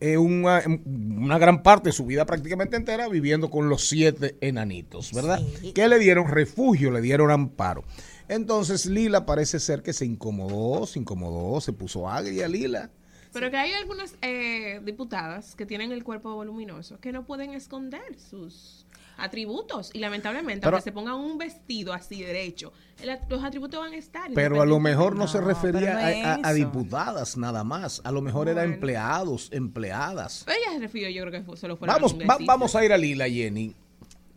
eh, una, una gran parte de su vida prácticamente entera viviendo con los siete enanitos, ¿verdad? Sí. Que le dieron refugio, le dieron amparo. Entonces Lila parece ser que se incomodó, se incomodó, se puso agria Lila. Pero que hay algunas eh, diputadas que tienen el cuerpo voluminoso que no pueden esconder sus atributos. Y lamentablemente, Pero- aunque se pongan un vestido así derecho, el los atributos van a estar. Pero a lo mejor no, No, se pero refería no a- a, a diputadas nada más. A lo mejor era empleados, empleadas. Ella se refirió, yo creo que fue- solo fue Vamos, va- vamos a ir a Lila, Jenny.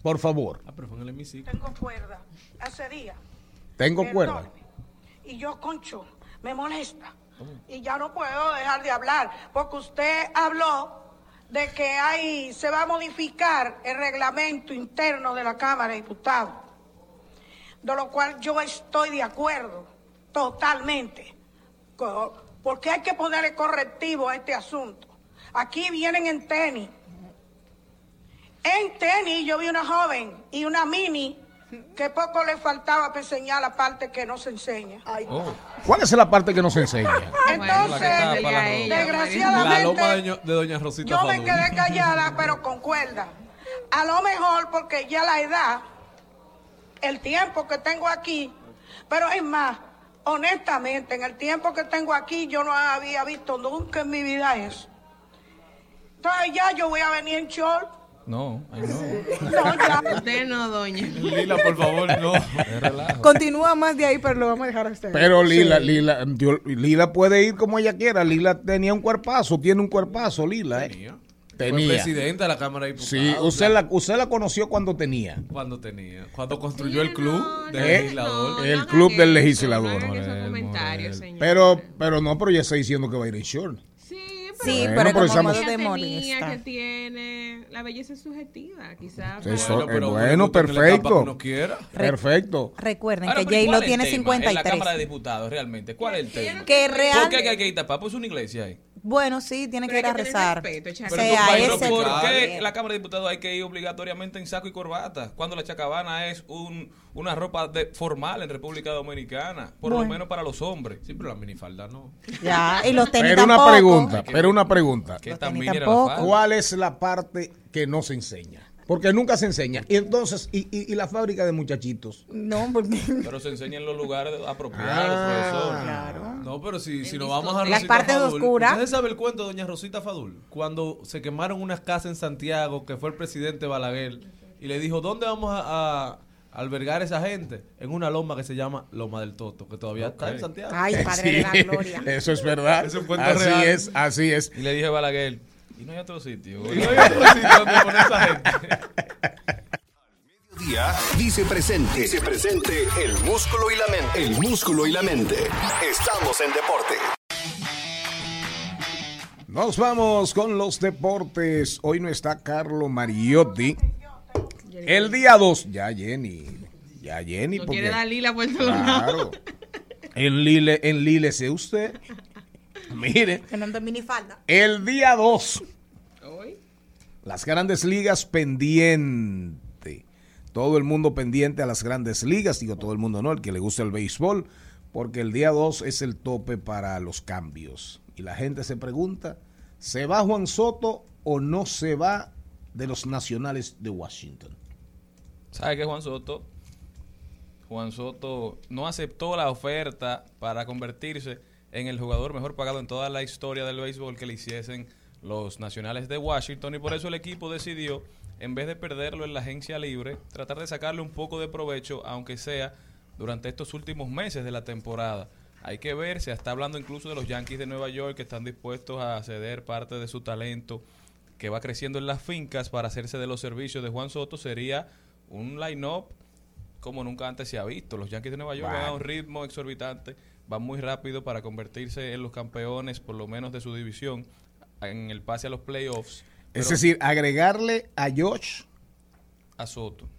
Por favor. Ah, pero fue en el hemiciclo. Tengo cuerda. Hace días. Tengo cuerda. Y yo, concho, me molesta. Y ya no puedo dejar de hablar. Porque usted habló de que hay, se va a modificar el reglamento interno de la Cámara de Diputados. De lo cual yo estoy de acuerdo. Totalmente. Porque hay que ponerle correctivo a este asunto. Aquí vienen en tenis. En tenis yo vi una joven y una mini que poco le faltaba para enseñar la parte que no se enseña. ¿Cuál es la parte que nos enseña? Entonces, desgraciadamente, La loma de, doña Rosita yo me quedé callada, pero con cuerda. A lo mejor porque ya la edad, el tiempo que tengo aquí, pero es más, honestamente, en el tiempo que tengo aquí, yo no había visto nunca en mi vida eso. Entonces ya yo voy a venir en short No, ay no. Usted no, doña. Lila, por favor, no. Continúa más de ahí, pero lo vamos a dejar a usted. Pero Lila, Sí. Lila, yo- Lila puede ir como ella quiera. Lila tenía un cuerpazo, tiene un cuerpazo, Lila, ¿eh? Tenía. Tenía. Fue presidenta de la Cámara de Diputados. Sí, usted la, usted la conoció cuando tenía. Cuando tenía. Cuando construyó el club No, del ¿Eh? legislador. El no club del legislador. no. Pero, pero no, pero ya está diciendo que va a ir en short. Sí, Bueno, pero pero como estamos- modo de molesta. que tiene, la belleza es subjetiva, quizás. Eso, pero bueno, perfecto. que uno quiera. Perfecto. Recuerden Ahora, que pero J-Lo ¿cuál es el tiene tema En la 53. Cámara de Diputados, realmente. ¿Cuál es el tema? Que ¿Por real, qué hay que ir tapar? Pues es una iglesia ahí. bueno, sí, tiene que ir Pero a rezar. respeto, Pero ese- ¿por qué la Cámara de Diputados hay que ir obligatoriamente en saco y corbata? Cuando la chacabana es un, una ropa de, formal en República Dominicana, por lo menos para los hombres. Sí, pero la minifalda no. Ya, y los tenis Pero una pregunta, pero una pregunta. Los también era la falda. ¿Cuál es la parte que no se enseña? Porque nunca se enseña. Y entonces, ¿y, y, y la fábrica de muchachitos? No, porque... Pero se enseña en los lugares apropiados, Ah. profesor. Claro. No, pero si, si nos vamos a Las Rosita partes Fadul, oscuras. ¿Ustedes saben el cuento de doña Rosita Fadul? Cuando se quemaron unas casas en Santiago, que fue el presidente Balaguer, y le dijo, ¿dónde vamos a, a albergar esa gente? En una loma que se llama Loma del Toto, que todavía está en Santiago. Ay, padre de la gloria. Eso es verdad. Es un cuento así real. es, así es. Y le dije a Balaguer, y no hay otro sitio. Y no hay otro sitio donde poner esa gente. Día dice presente. Dice presente el músculo y la mente. El músculo y la mente. Estamos en deporte. Nos vamos con los deportes. Hoy no está Carlo Mariotti. El día 2, ya Jenny. Ya Jenny. No porque- quiere dar lila por todos lados. Claro. En Lile, en Lile, sé usted. Mire, Fernando en minifalda. el día 2. Hoy. Las grandes ligas pendiente. Todo el mundo pendiente a las grandes ligas. Digo todo el mundo, no, el que le gusta el béisbol. Porque el día 2 es el tope para los cambios. Y la gente se pregunta, ¿se va Juan Soto o no se va de los nacionales de Washington? ¿Sabe qué, Juan Soto? Juan Soto no aceptó la oferta para convertirse en el jugador mejor pagado en toda la historia del béisbol que le hiciesen los nacionales de Washington y por eso el equipo decidió, en vez de perderlo en la agencia libre, tratar de sacarle un poco de provecho, aunque sea durante estos últimos meses de la temporada. Hay que ver, se está hablando incluso de los Yankees de Nueva York que están dispuestos a ceder parte de su talento que va creciendo en las fincas para hacerse de los servicios de Juan Soto. Sería un line-up como nunca antes se ha visto. Los Yankees de Nueva York van a un ritmo exorbitante, van muy rápido para convertirse en los campeones, por lo menos de su división, en el pase a los playoffs. Es decir, agregarle a Josh, a Soto.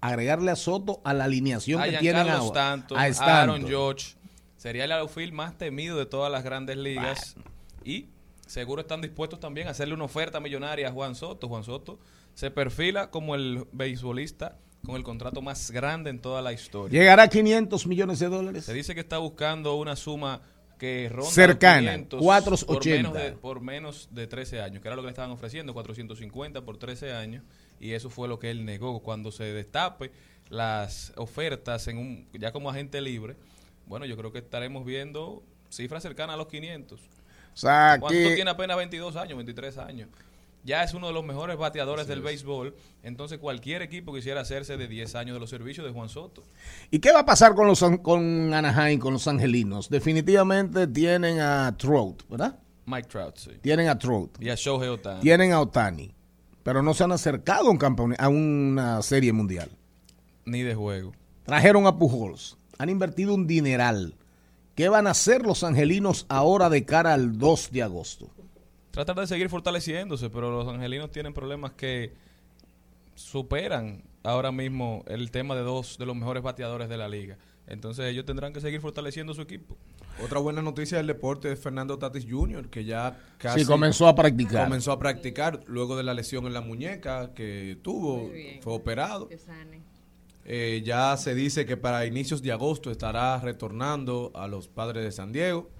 agregarle a Soto a la alineación A que tienen ahora. Stanton, a Stanton. Aaron George. Sería el outfield más temido de todas las grandes ligas. Y seguro están dispuestos también a hacerle una oferta millonaria a Juan Soto. Juan Soto se perfila como el beisbolista con el contrato más grande en toda la historia. Llegará a 500 millones de dólares. Se dice que está buscando una suma que ronda Cercana, los 500 480. por menos, de, por menos de 13 años, que era lo que le estaban ofreciendo, 450 por 13 años, y eso fue lo que él negó cuando se destape las ofertas en un ya como agente libre. Bueno, yo creo que estaremos viendo cifras cercanas a los 500. O sea, Juan que- Soto tiene apenas 22 años, 23 años. Ya es uno de los mejores bateadores del béisbol. Entonces, cualquier equipo quisiera hacerse de 10 años de los servicios de Juan Soto. ¿Y qué va a pasar con los con Anaheim, con los angelinos? Definitivamente tienen a Trout, ¿verdad? Mike Trout, sí. Tienen a Trout. Y a Shohei Ohtani. Tienen a Otani. Pero no se han acercado un a una serie mundial. Ni de juego. Trajeron a Pujols. Han invertido un dineral. ¿Qué van a hacer los angelinos ahora de cara al 2 de agosto? Tratar de seguir fortaleciéndose, pero los angelinos tienen problemas que superan ahora mismo el tema de dos de los mejores bateadores de la liga. Entonces ellos tendrán que seguir fortaleciendo su equipo. Otra buena noticia del deporte es Fernando Tatis Jr., que ya casi Sí, comenzó a practicar. Comenzó a practicar luego de la lesión en la muñeca que tuvo, Muy bien. fue operado. Que sane. Eh, ya se dice que para inicios de agosto estará retornando a los padres de San Diego.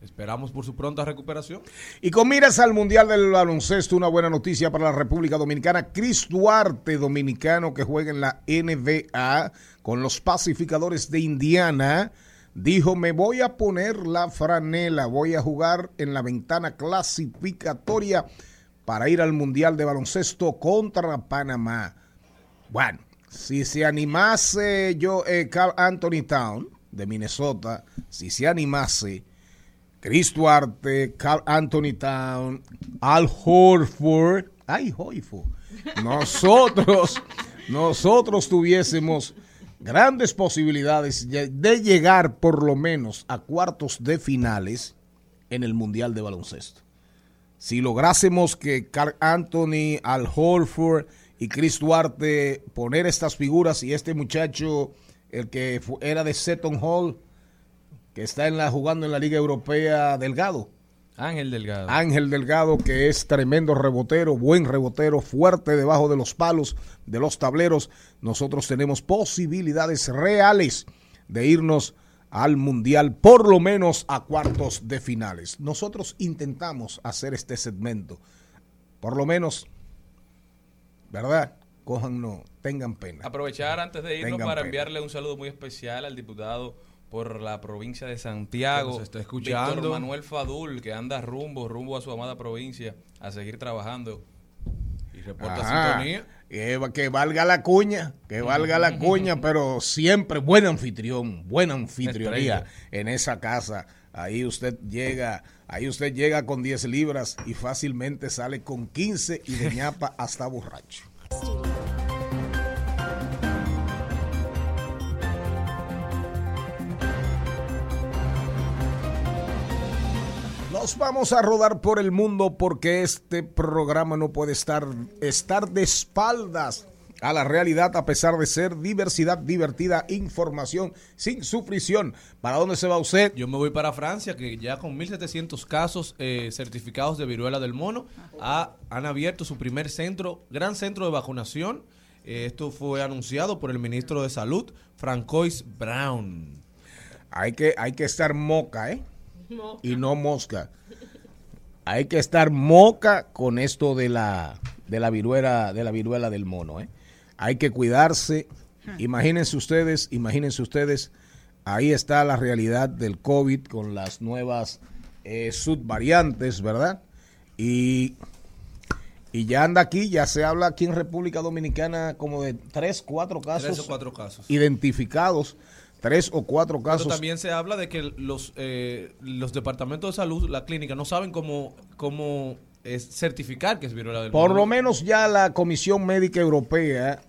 Esperamos por su pronta recuperación. Y con miras al Mundial del Baloncesto, una buena noticia para la República Dominicana. Chris Duarte, dominicano que juega en la NBA con los pacificadores de Indiana, dijo, me voy a poner la franela, voy a jugar en la ventana clasificatoria para ir al Mundial de Baloncesto contra Panamá. Bueno, si se animase yo, eh, Carl Anthony Town de Minnesota, si se animase Chris Duarte, Carl Anthony Town, Al Horford, ay, Horford, nosotros, nosotros tuviésemos grandes posibilidades de, llegar por lo menos a cuartos de finales en el Mundial de Baloncesto. Si lográsemos que Carl Anthony, Al Horford y Chris Duarte poner estas figuras y este muchacho, el que era de Seton Hall, que está en la, jugando en la Liga Europea, Delgado. Ángel Delgado. Ángel Delgado, que es tremendo rebotero, buen rebotero, fuerte debajo de los palos, de los tableros. Nosotros tenemos posibilidades reales de irnos al Mundial, por lo menos a cuartos de finales. Nosotros intentamos hacer este segmento. Por lo menos, ¿verdad? Cójanlo, tengan pena. Aprovechar antes de irnos Tengan para pena. enviarle un saludo muy especial al diputado por la provincia de Santiago, nos está escuchando. Víctor Manuel Fadul, que anda rumbo, rumbo a su amada provincia a seguir trabajando. Y reporta Ajá. sintonía. Que, que valga la cuña, que valga la cuña, pero siempre buen anfitrión, buena anfitrionía en esa casa. Ahí usted llega, ahí usted llega con 10 libras y fácilmente sale con 15 y de ñapa hasta borracho. Nos vamos a rodar por el mundo porque este programa no puede estar, estar de espaldas a la realidad a pesar de ser diversidad divertida, información sin sufrición. ¿Para dónde se va usted? Yo me voy para Francia, que ya con 1.700 casos eh, certificados de viruela del mono, ha- han abierto su primer centro, gran centro de vacunación. Eh, esto fue anunciado por el ministro de Salud, Francois Brown. Hay que, hay que estar moca, ¿eh? Y no mosca. Hay que estar moca con esto de la, de la viruela, de la viruela del mono, ¿eh? Hay que cuidarse. Imagínense ustedes, imagínense ustedes, ahí está la realidad del COVID con las nuevas eh, subvariantes, ¿verdad? Y, y ya anda aquí, ya se habla aquí en República Dominicana como de tres, cuatro casos Tres o cuatro casos. identificados, tres o cuatro Pero casos. también se habla de que los, eh, los departamentos de salud, la clínica, no saben cómo, cómo es certificar que es viruela del Por mono. lo menos ya la Comisión Médica Europea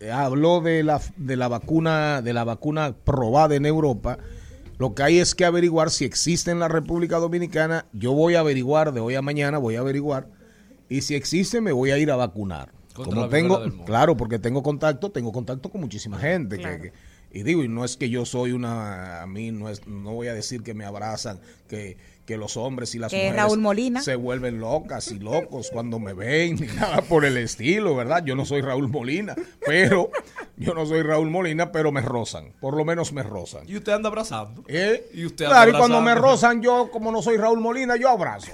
eh, habló de la, de la vacuna de la vacuna probada en Europa. Lo que hay es que averiguar si existe en la República Dominicana. Yo voy a averiguar de hoy a mañana, voy a averiguar. Y si existe, me voy a ir a vacunar. Contra Como tengo, claro, porque tengo contacto, tengo contacto con muchísima gente. que- que- y digo, y no es que yo soy una, a mí no es, no voy a decir que me abrazan, que, que los hombres y las Que mujeres Raúl Molina. se vuelven locas y locos cuando me ven, ni nada por el estilo, ¿verdad? Yo no soy Raúl Molina, pero yo no soy Raúl Molina, pero me rozan, por lo menos me rozan. Y usted anda abrazando. ¿Eh? Y usted claro, y cuando me rozan, yo, como no soy Raúl Molina, yo abrazo.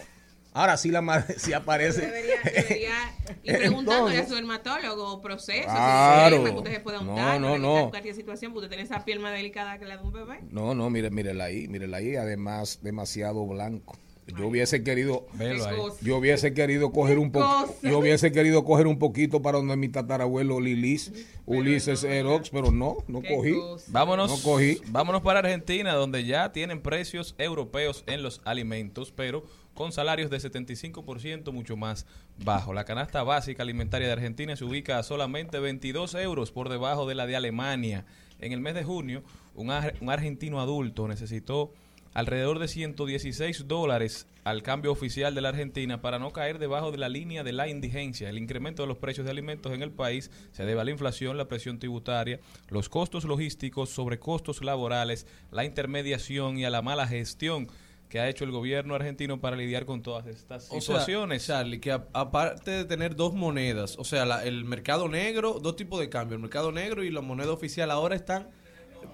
Ahora sí, la madre, sí aparece. Debería, debería ir preguntándole a su dermatólogo procesos. Claro. si usted se puede No, untar no, no. evitar cualquier situación, porque usted tiene esa piel más delicada que la de un bebé. No, no, mire, mírela ahí, mírela ahí, además demasiado blanco. Yo hubiese querido, yo hubiese querido coger un poco, yo hubiese querido coger un poquito para donde mi tatarabuelo Lilis, Ulises Erox, pero no, no cogí. cosa. Vámonos, No cogí. vámonos para Argentina, donde ya tienen precios europeos en los alimentos, pero con salarios de 75% mucho más bajo. La canasta básica alimentaria de Argentina se ubica a solamente 22 euros por debajo de la de Alemania. En el mes de junio, un, ar- un argentino adulto necesitó alrededor de 116 dólares al cambio oficial de la Argentina para no caer debajo de la línea de la indigencia. El incremento de los precios de alimentos en el país se debe a la inflación, la presión tributaria, los costos logísticos, sobrecostos laborales, la intermediación y a la mala gestión que ha hecho el gobierno argentino para lidiar con todas estas O sea, situaciones. Charlie, que a- aparte de tener dos monedas, o sea, la- el mercado negro, dos tipos de cambio, el mercado negro y la moneda oficial ahora están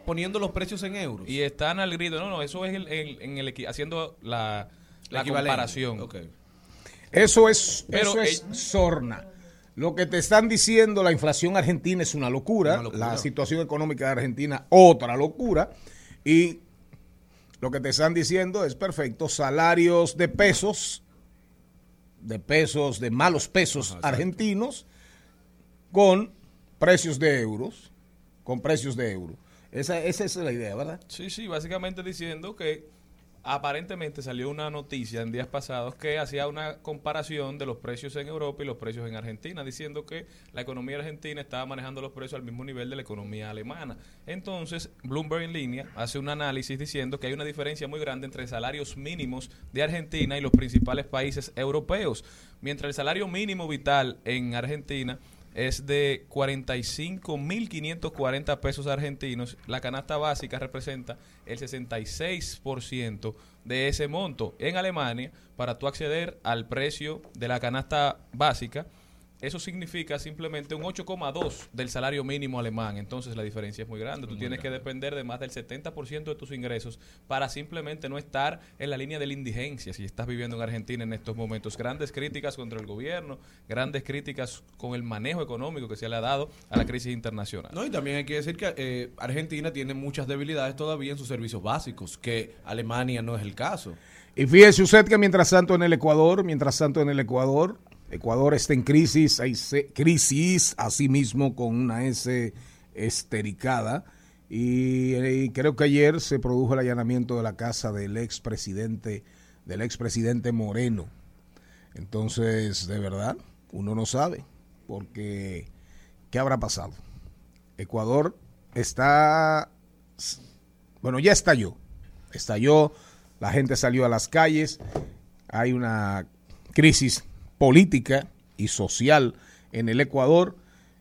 poniendo los precios en euros. y están al grito. No, no, eso es el- el- en el, equi- haciendo la, la comparación. Eso es, Pero eso es sorna. Lo que te están diciendo, la inflación argentina es una locura, Una locura. la situación económica de Argentina, otra locura, y lo que te están diciendo es perfecto, salarios de pesos de pesos, de malos pesos argentinos con precios de euros, con precios de euros. Esa, esa es la idea, ¿verdad? Sí, sí, básicamente diciendo que aparentemente salió una noticia en días pasados que hacía una comparación de los precios en Europa y los precios en Argentina, diciendo que la economía argentina estaba manejando los precios al mismo nivel de la economía alemana. Entonces, Bloomberg en línea hace un análisis diciendo que hay una diferencia muy grande entre salarios mínimos de Argentina y los principales países europeos. Mientras el salario mínimo vital en Argentina es de 45.540 pesos argentinos. La canasta básica representa el 66% de ese monto. En Alemania, para tú acceder al precio de la canasta básica, eso significa simplemente un 8,2 del salario mínimo alemán. Entonces la diferencia es muy grande. Tú tienes que depender de más del 70% de tus ingresos para simplemente no estar en la línea de la indigencia si estás viviendo en Argentina en estos momentos. Grandes críticas contra el gobierno, grandes críticas con el manejo económico que se le ha dado a la crisis internacional. No, y también hay que decir que eh, Argentina tiene muchas debilidades todavía en sus servicios básicos, que Alemania no es el caso. Y fíjese usted que mientras tanto en el Ecuador, mientras tanto en el Ecuador, Ecuador está en crisis, hay crisis, asimismo con una S estericada. Y, eh, y creo que ayer se produjo el allanamiento de la casa del expresidente, del expresidente Moreno. Entonces, de verdad, uno no sabe, porque ¿qué habrá pasado? Ecuador está, bueno, ya estalló, estalló, la gente salió a las calles, hay una crisis política y social en el Ecuador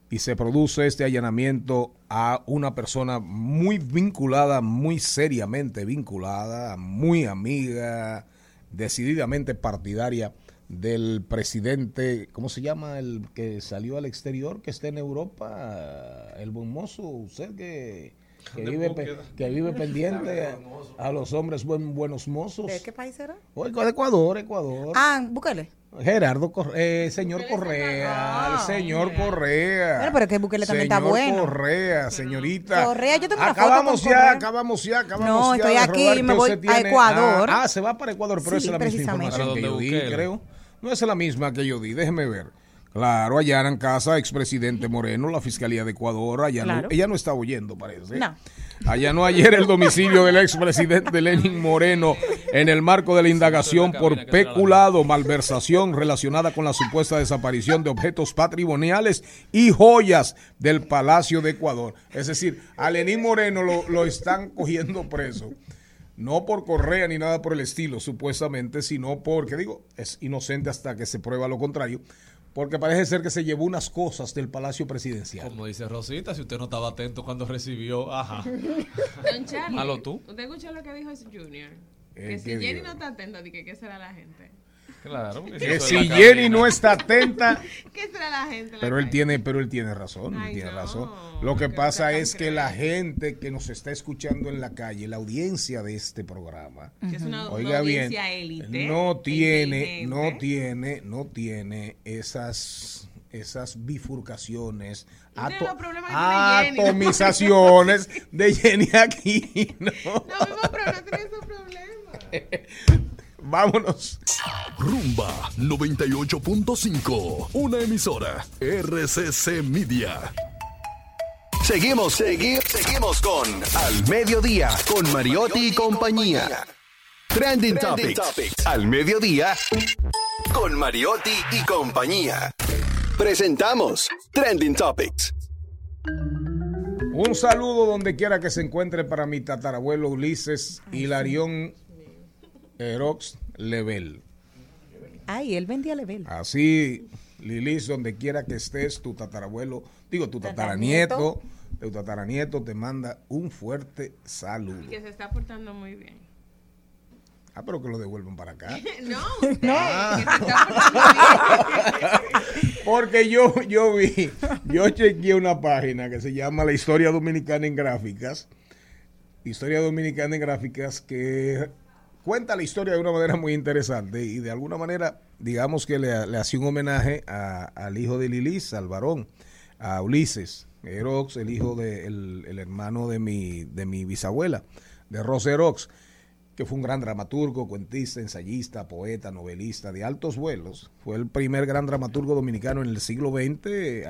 y se produce este allanamiento a una persona muy vinculada, muy seriamente vinculada, muy amiga, decididamente partidaria del presidente, ¿cómo se llama? El que salió al exterior, que está en Europa, el buen mozo, usted que, que, vive, pe- que vive pendiente a, a los hombres buen, buenos mozos. ¿De qué país era? De Ecuador, Ecuador. Ah, Búscale. Gerardo Correa, eh, señor Correa, el señor Correa. Bueno, pero que Bukele también está Señor bueno. Correa, señorita. Correa, yo tengo una foto acabamos con ya, Correa. acabamos ya, acabamos No, ya estoy de aquí, me voy a Ecuador. Ah, ah, se va para Ecuador, pero Sí, esa es la misma precisamente. información que yo di, creo. No es la misma que yo di, déjeme ver. Claro, allanan casa expresidente Moreno, la Fiscalía de Ecuador, allá Claro. ella no está oyendo, parece. No. Allanó ayer el domicilio del expresidente Lenin Moreno en el marco de la indagación por peculado, malversación relacionada con la supuesta desaparición de objetos patrimoniales y joyas del Palacio de Ecuador. Es decir, a Lenín Moreno lo, lo están cogiendo preso. No por correa ni nada por el estilo, supuestamente, sino porque, digo, es inocente hasta que se prueba lo contrario, porque parece ser que se llevó unas cosas del Palacio Presidencial. Como dice Rosita, si usted no estaba atento cuando recibió, ajá. Don Charlie, Malo tú. ¿Usted escuchó lo que dijo ese Junior? Que si ¿qué Jenny no está atenta, di que qué será la gente. Claro. Que si Jenny cabina. no está atenta, ¿Qué será la gente? la Pero él calle? tiene, pero él tiene razón, él tiene no, razón. Lo que pasa es que la gente que nos está escuchando en la calle, la audiencia de este programa, Que es una- una oiga bien, élite, no tiene, no tiene, no tiene esas esas bifurcaciones, atomizaciones de Jenny aquí. ¿no? No, no tiene esos problemas. Vámonos. Rumba 98.5. Una emisora. RCC Media. Seguimos, segui- seguimos con Al Mediodía, con Mariotti y compañía. Trending, Topics. Al Mediodía, con Mariotti y compañía. Presentamos Trending Topics. Un saludo donde quiera que se encuentre para mi tatarabuelo Ulises Hilarión Erox Level. Ay, él vendía level. Así, Lilis, donde quiera que estés, tu tatarabuelo, digo, tu tataranieto, tu tataranieto te manda un fuerte saludo. Y que se está portando muy bien. Ah, pero que lo devuelvan para acá. No, usted, No. Porque yo, yo vi, yo chequeé una página que se llama La Historia Dominicana en Gráficas. Historia Dominicana en Gráficas que cuenta la historia de una manera muy interesante y de alguna manera, digamos que le, hacía un homenaje al hijo de Lilis, al varón, a Ulises Erox, el hijo de, el, hermano de mi, de mi bisabuela, de Rosa Erox que fue un gran dramaturgo, cuentista, ensayista, poeta, novelista de altos vuelos. Fue el primer gran dramaturgo dominicano en el siglo XX. eh,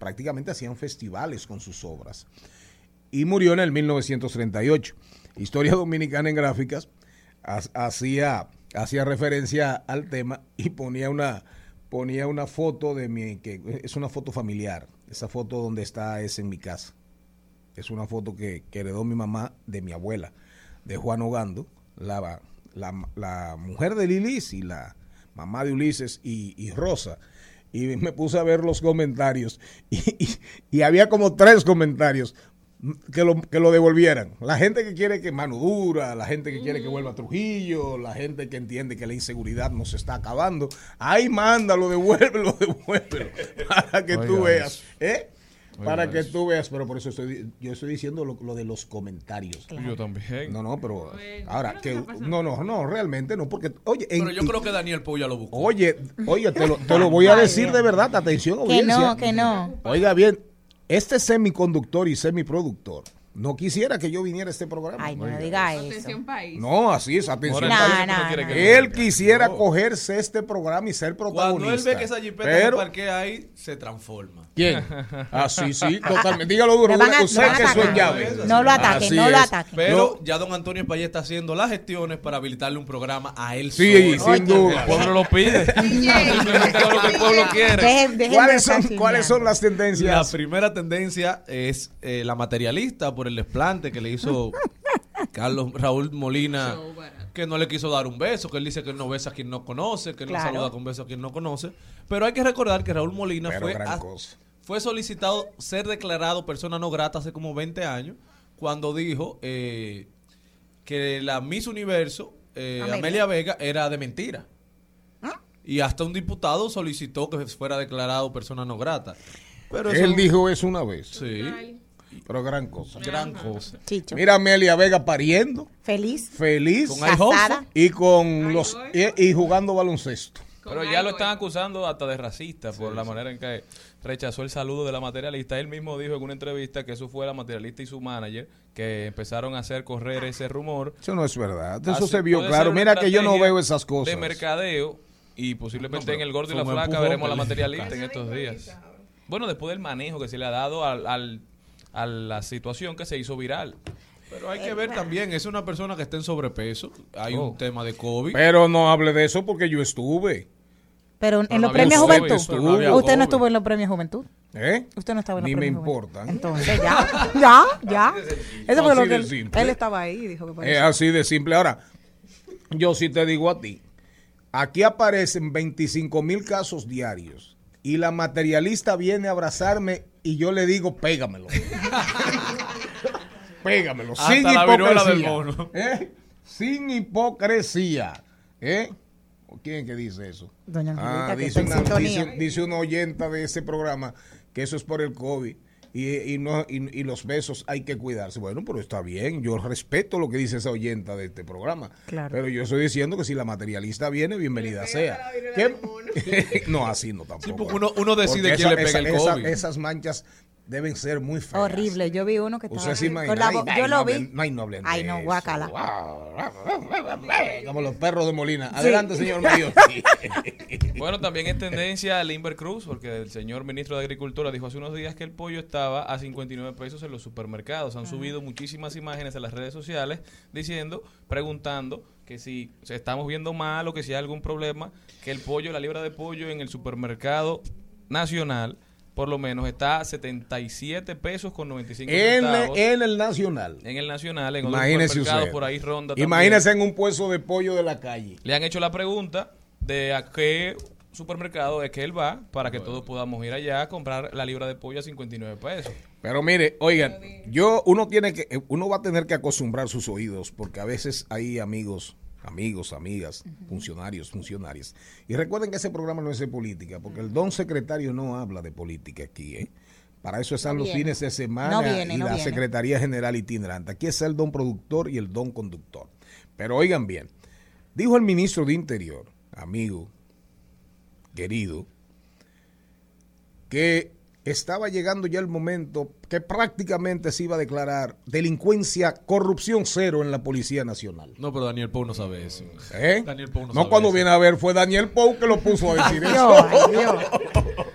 Prácticamente hacían festivales con sus obras. Y murió en el 1938. Historia Dominicana en Gráficas hacía, hacía referencia al tema y ponía una, ponía una foto de mi, que es una foto familiar. Esa foto donde está es en mi casa. Es una foto que, heredó mi mamá de mi abuela, de Juan Ogando, la, la, la mujer de Lilis y la mamá de Ulises y, y Rosa. Y me puse a ver los comentarios y había como tres comentarios que lo, que lo devolvieran. La gente que quiere que mano dura, la gente que quiere que vuelva a Trujillo, la gente que entiende que la inseguridad nos está acabando. Ahí mándalo, devuélvelo, devuélvelo, para que tú Oiga veas. eso. ¿eh? Oiga Para que eso. tú veas, pero por eso estoy, yo estoy diciendo lo, lo de los comentarios. Yo también. No, no, pero ahora que no, no, no, realmente no, porque oye, en- Pero yo creo que Daniel Polla lo buscó. Oye, oye, te lo, te lo voy a decir de verdad, atención, Que audiencia. no, que no. Oiga bien, este semiconductor y semiproductor no quisiera que yo viniera a este programa. Ay, no diga eso. Atención país. No, así es, atención. Ahora, país. entonces, ¿tú no Él quisiera cogerse este programa y ser protagonista. Cuando él ve que esa jipeta pero, parquea ahí, se transforma. ¿Quién? Ah, sí, sí, totalmente. Dígalo duro, a- usted que eso es atacar. llave. No lo ataque, Así no lo ataque. Pero ya don Antonio Payet está haciendo las gestiones para habilitarle un programa a él Sí, solo. sin duda. El pueblo lo pide. Simplemente lo que el pueblo quiere. Dejen- dejen de ¿Cuáles son, ¿Cuáles son las La tendencias? primera tendencia es eh, la materialista por el desplante que le hizo Carlos Raúl Molina, que no le quiso dar un beso, que él dice que no besa a quien no conoce, que Claro. no saluda con beso a quien no conoce. Pero hay que recordar que Raúl Molina Pero fue, a- fue solicitado ser declarado persona no grata hace como 20 años, cuando dijo eh, que la Miss Universo, eh, Amelia. Amelia Vega, era de mentira. ¿Ah? Y hasta un diputado solicitó que fuera declarado persona no grata. Pero Él eso- dijo eso una vez. Sí, Pero gran cosa. gran cosa. Chicho. Mira a Amelia Vega pariendo, Feliz. feliz Con. Casada. y con los y, y jugando baloncesto. Pero ya lo están acusando hasta de racista por la manera en que rechazó el saludo de la materialista. Él mismo dijo en una entrevista que eso fue la materialista y su manager que empezaron a hacer correr ese rumor. Eso no es verdad. Eso Así se vio claro. Mira que yo no veo esas cosas. De mercadeo y posiblemente No, en el gordo y la flaca veremos a la materialista en estos días. Bueno, después del manejo que se le ha dado al, al- a la situación que se hizo viral. Pero hay que ver también, es una persona que está en sobrepeso, hay Oh. un tema de COVID. Pero no hable de eso porque yo estuve. Pero en Pero los no premios Juventud. No Usted no estuvo en los premios Juventud. ¿Eh? Usted no estaba en los Ni me premios importan. Entonces, ya, ya, ya. Eso fue lo que él, estaba ahí y dijo que Es así de simple. Ahora, yo sí te digo a ti, aquí aparecen 25 mil casos diarios y la materialista viene a abrazarme y yo le digo, pégamelo. pégamelo. Hasta sin la viruela del hipocresía. mono. ¿Eh? Sin hipocresía. ¿Eh? ¿Quién es que dice eso? Doña Angelita, Ah, que dice, una, dice, dice una oyenta de ese programa que eso es por el COVID y, y no, y, y los besos hay que cuidarse. Bueno, pero está bien, yo respeto lo que dice esa oyenta de este programa. Claro. Pero yo estoy diciendo que si la materialista viene, bienvenida sea. ¿Qué? no, así no tampoco. Sí, porque uno- uno decide Porque quién le esa- pega el esa- COVID. esas manchas deben ser muy feas. Horrible. Yo vi uno que estaba. Usted se con imagina. la Ay, yo no lo vi. hablen- ay, no hablen de Ay, no, eso. guácala. Como los perros de Molina. Adelante, señor Mario. Bueno, también es tendencia al Limber Cruz, porque el señor ministro de Agricultura dijo hace unos días que el pollo estaba a 59 pesos en los supermercados. Han subido muchísimas imágenes en las redes sociales diciendo, preguntando que si estamos viendo mal o que si hay algún problema, que el pollo, la libra de pollo en el supermercado nacional, por lo menos está a 77 pesos con 95 en, centavos. en el Nacional. en el nacional, en Imagínese supermercados usted. por ahí ronda. también. Imagínese en un puesto de pollo de la calle. Le han hecho la pregunta de a qué supermercado es que él va para que todos podamos ir allá a comprar la libra de pollo a 59 pesos. Pero mire, oigan, yo uno tiene que uno va a tener que acostumbrar sus oídos porque a veces hay amigos, amigos, amigas, funcionarios, funcionarias. Y recuerden que ese programa no es de política, porque el don secretario no habla de política aquí, ¿eh? Para eso están No los fines de semana No viene, y no la viene. Secretaría General itinerante. Aquí está el don productor y el don conductor. Pero oigan bien, dijo el ministro de Interior, amigo, querido, que estaba llegando ya el momento que prácticamente se iba a declarar delincuencia, corrupción cero en la Policía Nacional. No, pero Daniel Pou no sabe eso. ¿Eh? Daniel Pou no No, sabe cuando eso. viene a ver fue Daniel Pou que lo puso a decir eso. Dios, ay, Dios.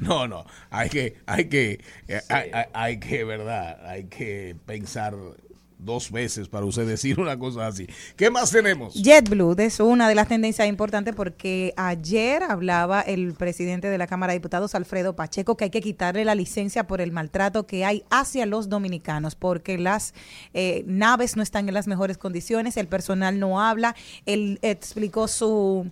No, no, hay que, hay que, eh, hay, hay- hay que, verdad, hay que pensar dos veces para usted decir una cosa así. ¿Qué más tenemos? JetBlue es una de las tendencias importantes porque ayer hablaba el presidente de la Cámara de Diputados, Alfredo Pacheco, que hay que quitarle la licencia por el maltrato que hay hacia los dominicanos, porque las eh, naves no están en las mejores condiciones, el personal no habla, él explicó su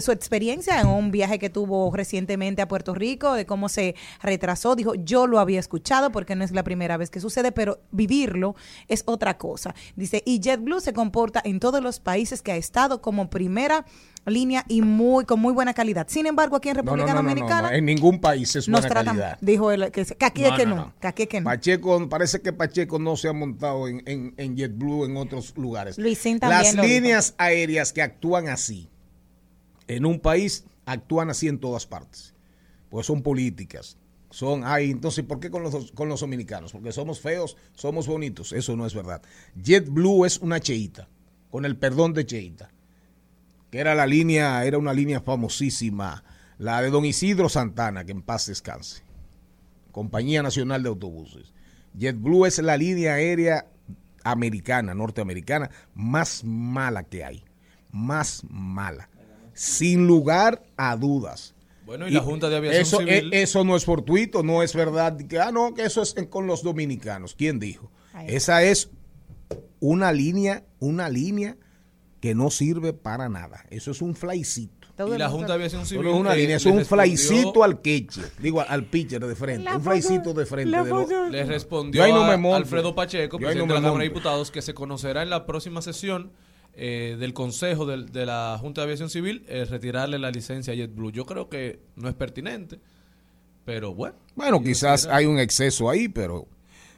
su experiencia en un viaje que tuvo recientemente a Puerto Rico, de cómo se retrasó. Dijo, yo lo había escuchado porque no es la primera vez que sucede, pero vivirlo es otra cosa. Dice, y JetBlue se comporta en todos los países que ha estado como primera línea y muy con muy buena calidad. Sin embargo, aquí en República no, no, no, Dominicana no, en ningún país es buena tratan, calidad. dijo él, que, que aquí es que no, que aquí es que no. Pacheco, parece que Pacheco no se ha montado en, en, en JetBlue en otros lugares. Luisín también Las dijo. líneas aéreas que actúan así en un país actúan así en todas partes. Pues son políticas. Son, ay, entonces, ¿por qué con los, con los dominicanos? Porque somos feos, somos bonitos. Eso no es verdad. JetBlue es una cheita, con el perdón de cheita, que era la línea, era una línea famosísima, la de don Isidro Santana, que en paz descanse. Compañía Nacional de Autobuses. JetBlue es la línea aérea americana, norteamericana, más mala que hay. Más mala. Sin lugar a dudas. Bueno, y la Junta de Aviación eso, Civil- eh, eso no es fortuito, no es verdad. Que, ah, no, que eso es con los dominicanos. ¿Quién dijo? Esa es una línea, una línea que no sirve para nada. Eso es un flycito. Y la Junta de Aviación Civil. es una línea, es un flycito al queche, digo al pitcher de frente, un flycito de frente. de lo- Le respondió Yo ahí no a. Alfredo Pacheco, Yo ahí no presidente de me la Cámara de. Diputados, que se conocerá en la próxima sesión eh, del Consejo del- de, la Junta de Aviación Civil eh, retirarle la licencia a JetBlue. Yo creo que no es pertinente, pero bueno. Bueno, quizás quiera. hay un exceso ahí, pero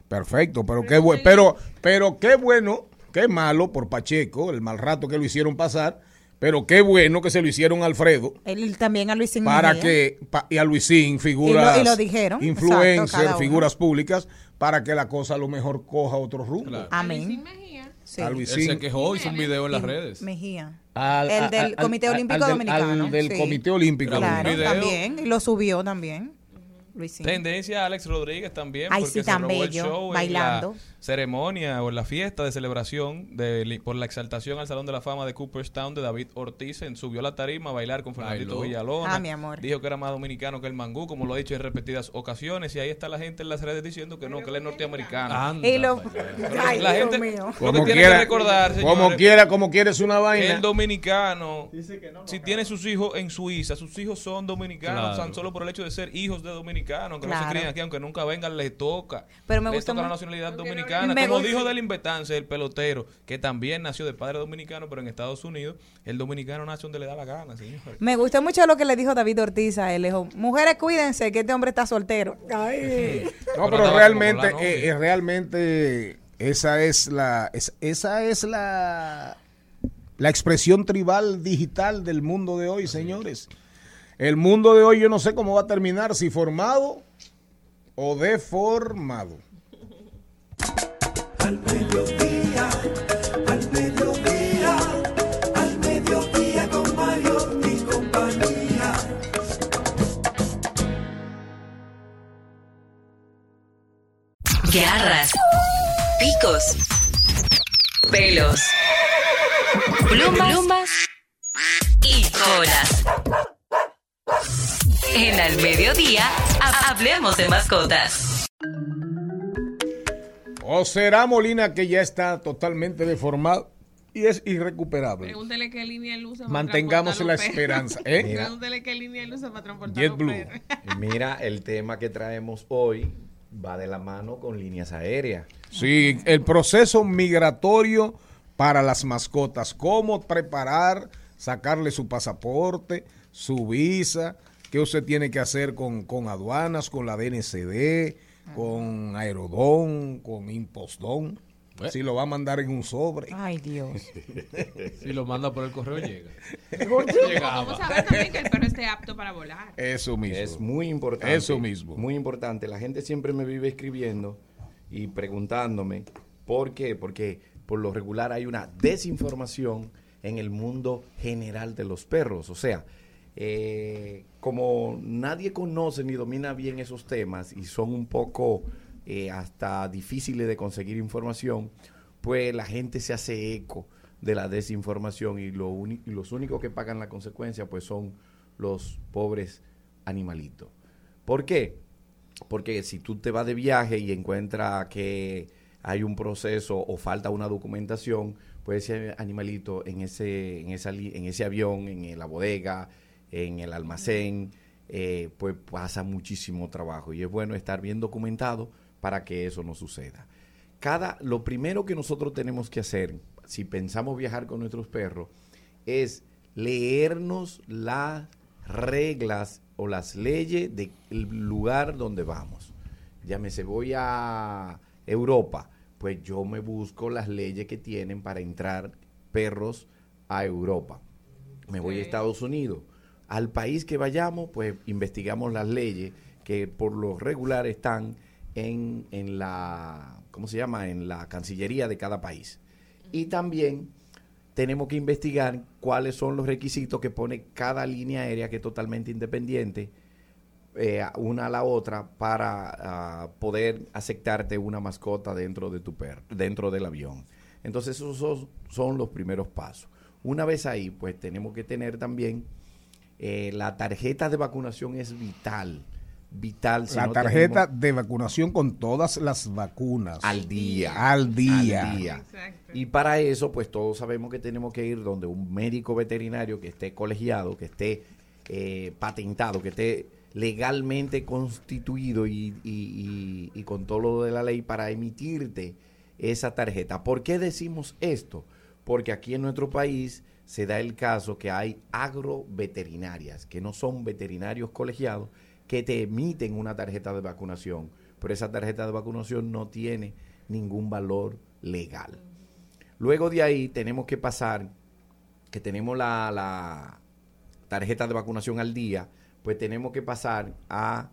perfecto, pero qué bueno, pero pero qué bueno, qué malo por Pacheco, el mal rato que lo hicieron pasar, pero qué bueno que se lo hicieron a Alfredo Él también a Luisín para Mejía. que pa- y a Luisín figuras Y lo- y lo dijeron, influencers, exacto, cada uno. figuras públicas para que la cosa a lo mejor coja otro rumbo. Amén. Sí. A Él Luisín. se quejó, hizo un video en las redes. Mejía. Al- el del Comité al- Olímpico Dominicano. al del sí. Comité Olímpico Claro, también. Y lo subió también. Luisín. Tendencia a Alex Rodríguez también, Ay, porque sí, se tan robó bello, el show bailando. en la ceremonia o en la fiesta de celebración de, por la exaltación al Salón de la Fama de Cooperstown de David Ortiz. En, subió a la tarima a bailar con Fernandito. Villalona. Ah, mi amor. Dijo que era más dominicano que el mangú, como lo ha dicho en repetidas ocasiones. Y ahí está la gente en las redes diciendo que no, que él es norteamericano. Anda, Y lo- Ay, la Dios gente mío. lo que Como tiene quiera, que recordar, como quiera, como quieres una vaina. el dominicano, si tiene sus hijos en Suiza, sus hijos son dominicanos, Claro. tan solo por el hecho de ser hijos de dominicanos, aunque no Claro. se crían aquí, aunque nunca vengan, les toca. Pero me les gusta toca la nacionalidad dominicana. Me Como gusta- dijo del Invetance, el pelotero, que también nació de padre dominicano, pero en Estados Unidos, el dominicano nace donde le da la gana, señor. Me gustó mucho lo que le dijo David Ortiz a él. Le dijo, mujeres, cuídense que este hombre está soltero. Ay. No, Pero realmente, eh, eh, realmente esa es la, es- esa es la, la expresión tribal digital del mundo de hoy, señores. El mundo de hoy yo no sé cómo va a terminar, si formado o deformado. Al mediodía, al mediodía, al mediodía con Mario y compañía. Garras, picos, pelos, plumas, plumas y colas. En al mediodía, ha- hablemos de mascotas. O será Molina que ya está totalmente deformado y es irrecuperable. Pregúntele qué línea él usa para Mantengamos transportar la esperanza. ¿eh? Mira. Pregúntele qué línea él usa para transportar JetBlue. Mira, el tema que traemos hoy va de la mano con líneas aéreas. Sí, el proceso migratorio para las mascotas. Cómo preparar, sacarle su pasaporte, su visa, qué usted tiene que hacer con, con aduanas, con la DNCD, con Aerodón, con Impostón. Si lo va a mandar en un sobre. Ay, Dios. Si lo manda por el correo, llega. Vamos a ver también que el perro esté apto para volar. Eso mismo. Es muy importante. Eso mismo. Muy importante. La gente siempre me vive escribiendo y preguntándome por qué. Porque por lo regular hay una desinformación en el mundo general de los perros. O sea, eh, como nadie conoce ni domina bien esos temas y son un poco eh, hasta difíciles de conseguir información, pues la gente se hace eco de la desinformación y, los únicos que pagan la consecuencia pues son los pobres animalitos. ¿Por qué? Porque si tú te vas de viaje y encuentras que hay un proceso o falta una documentación, pues ese animalito en ese, en esa en ese avión, en la bodega, en el almacén, eh, pues pasa muchísimo trabajo. Y es bueno estar bien documentado para que eso no suceda. Cada, lo primero que nosotros tenemos que hacer, si pensamos viajar con nuestros perros, es leernos las reglas o las leyes del lugar donde vamos. Llámese, voy a Europa, pues yo me busco las leyes que tienen para entrar perros a Europa. Me voy a Estados Unidos. Al país que vayamos, pues investigamos las leyes que por lo regular están en, en la, ¿cómo se llama? En la Cancillería de cada país. Y también tenemos que investigar cuáles son los requisitos que pone cada línea aérea que es totalmente independiente eh, una a la otra para ah, poder aceptarte una mascota dentro de tu perro, dentro del avión. Entonces esos son los primeros pasos. Una vez ahí, pues tenemos que tener también eh, la tarjeta de vacunación es vital, vital. si La no tarjeta tenemos- de vacunación con todas las vacunas. al día. Al día. Al día. Y para eso, pues todos sabemos que tenemos que ir donde un médico veterinario que esté colegiado, que esté eh, patentado, que esté legalmente constituido y, y- y- y con todo lo de la ley para emitirte esa tarjeta. ¿Por qué decimos esto? Porque aquí en nuestro país se da el caso que hay agroveterinarias, que no son veterinarios colegiados, que te emiten una tarjeta de vacunación, pero esa tarjeta de vacunación no tiene ningún valor legal. Luego de ahí tenemos que pasar, que tenemos la, la tarjeta de vacunación al día, pues tenemos que pasar a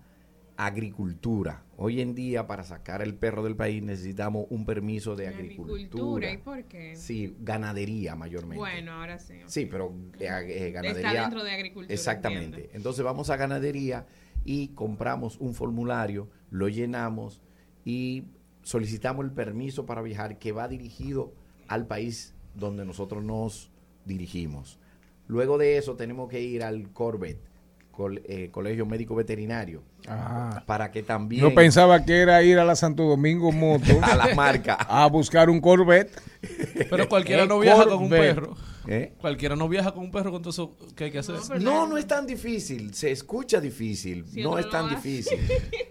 agricultura. Hoy en día para sacar el perro del país necesitamos un permiso de agricultura. Agricultura, ¿y por qué? Sí, ganadería mayormente. Bueno, ahora sí. Sí, pero eh, eh, ganadería. Está dentro de agricultura. Exactamente. entiendo. Entonces vamos a ganadería y compramos un formulario, lo llenamos y solicitamos el permiso para viajar que va dirigido al país donde nosotros nos dirigimos. Luego de eso tenemos que ir al Corbett, col- eh, Colegio Médico Veterinario, Ajá. para que también... Yo pensaba que era ir a la Santo Domingo Moto. A la marca. A buscar un Corvette. Pero cualquiera no viaja con un perro. ¿Eh? Cualquiera no viaja con un perro con todo eso que hay que hacer. No, no es tan difícil. Se escucha difícil. Si no es lo tan hace. difícil.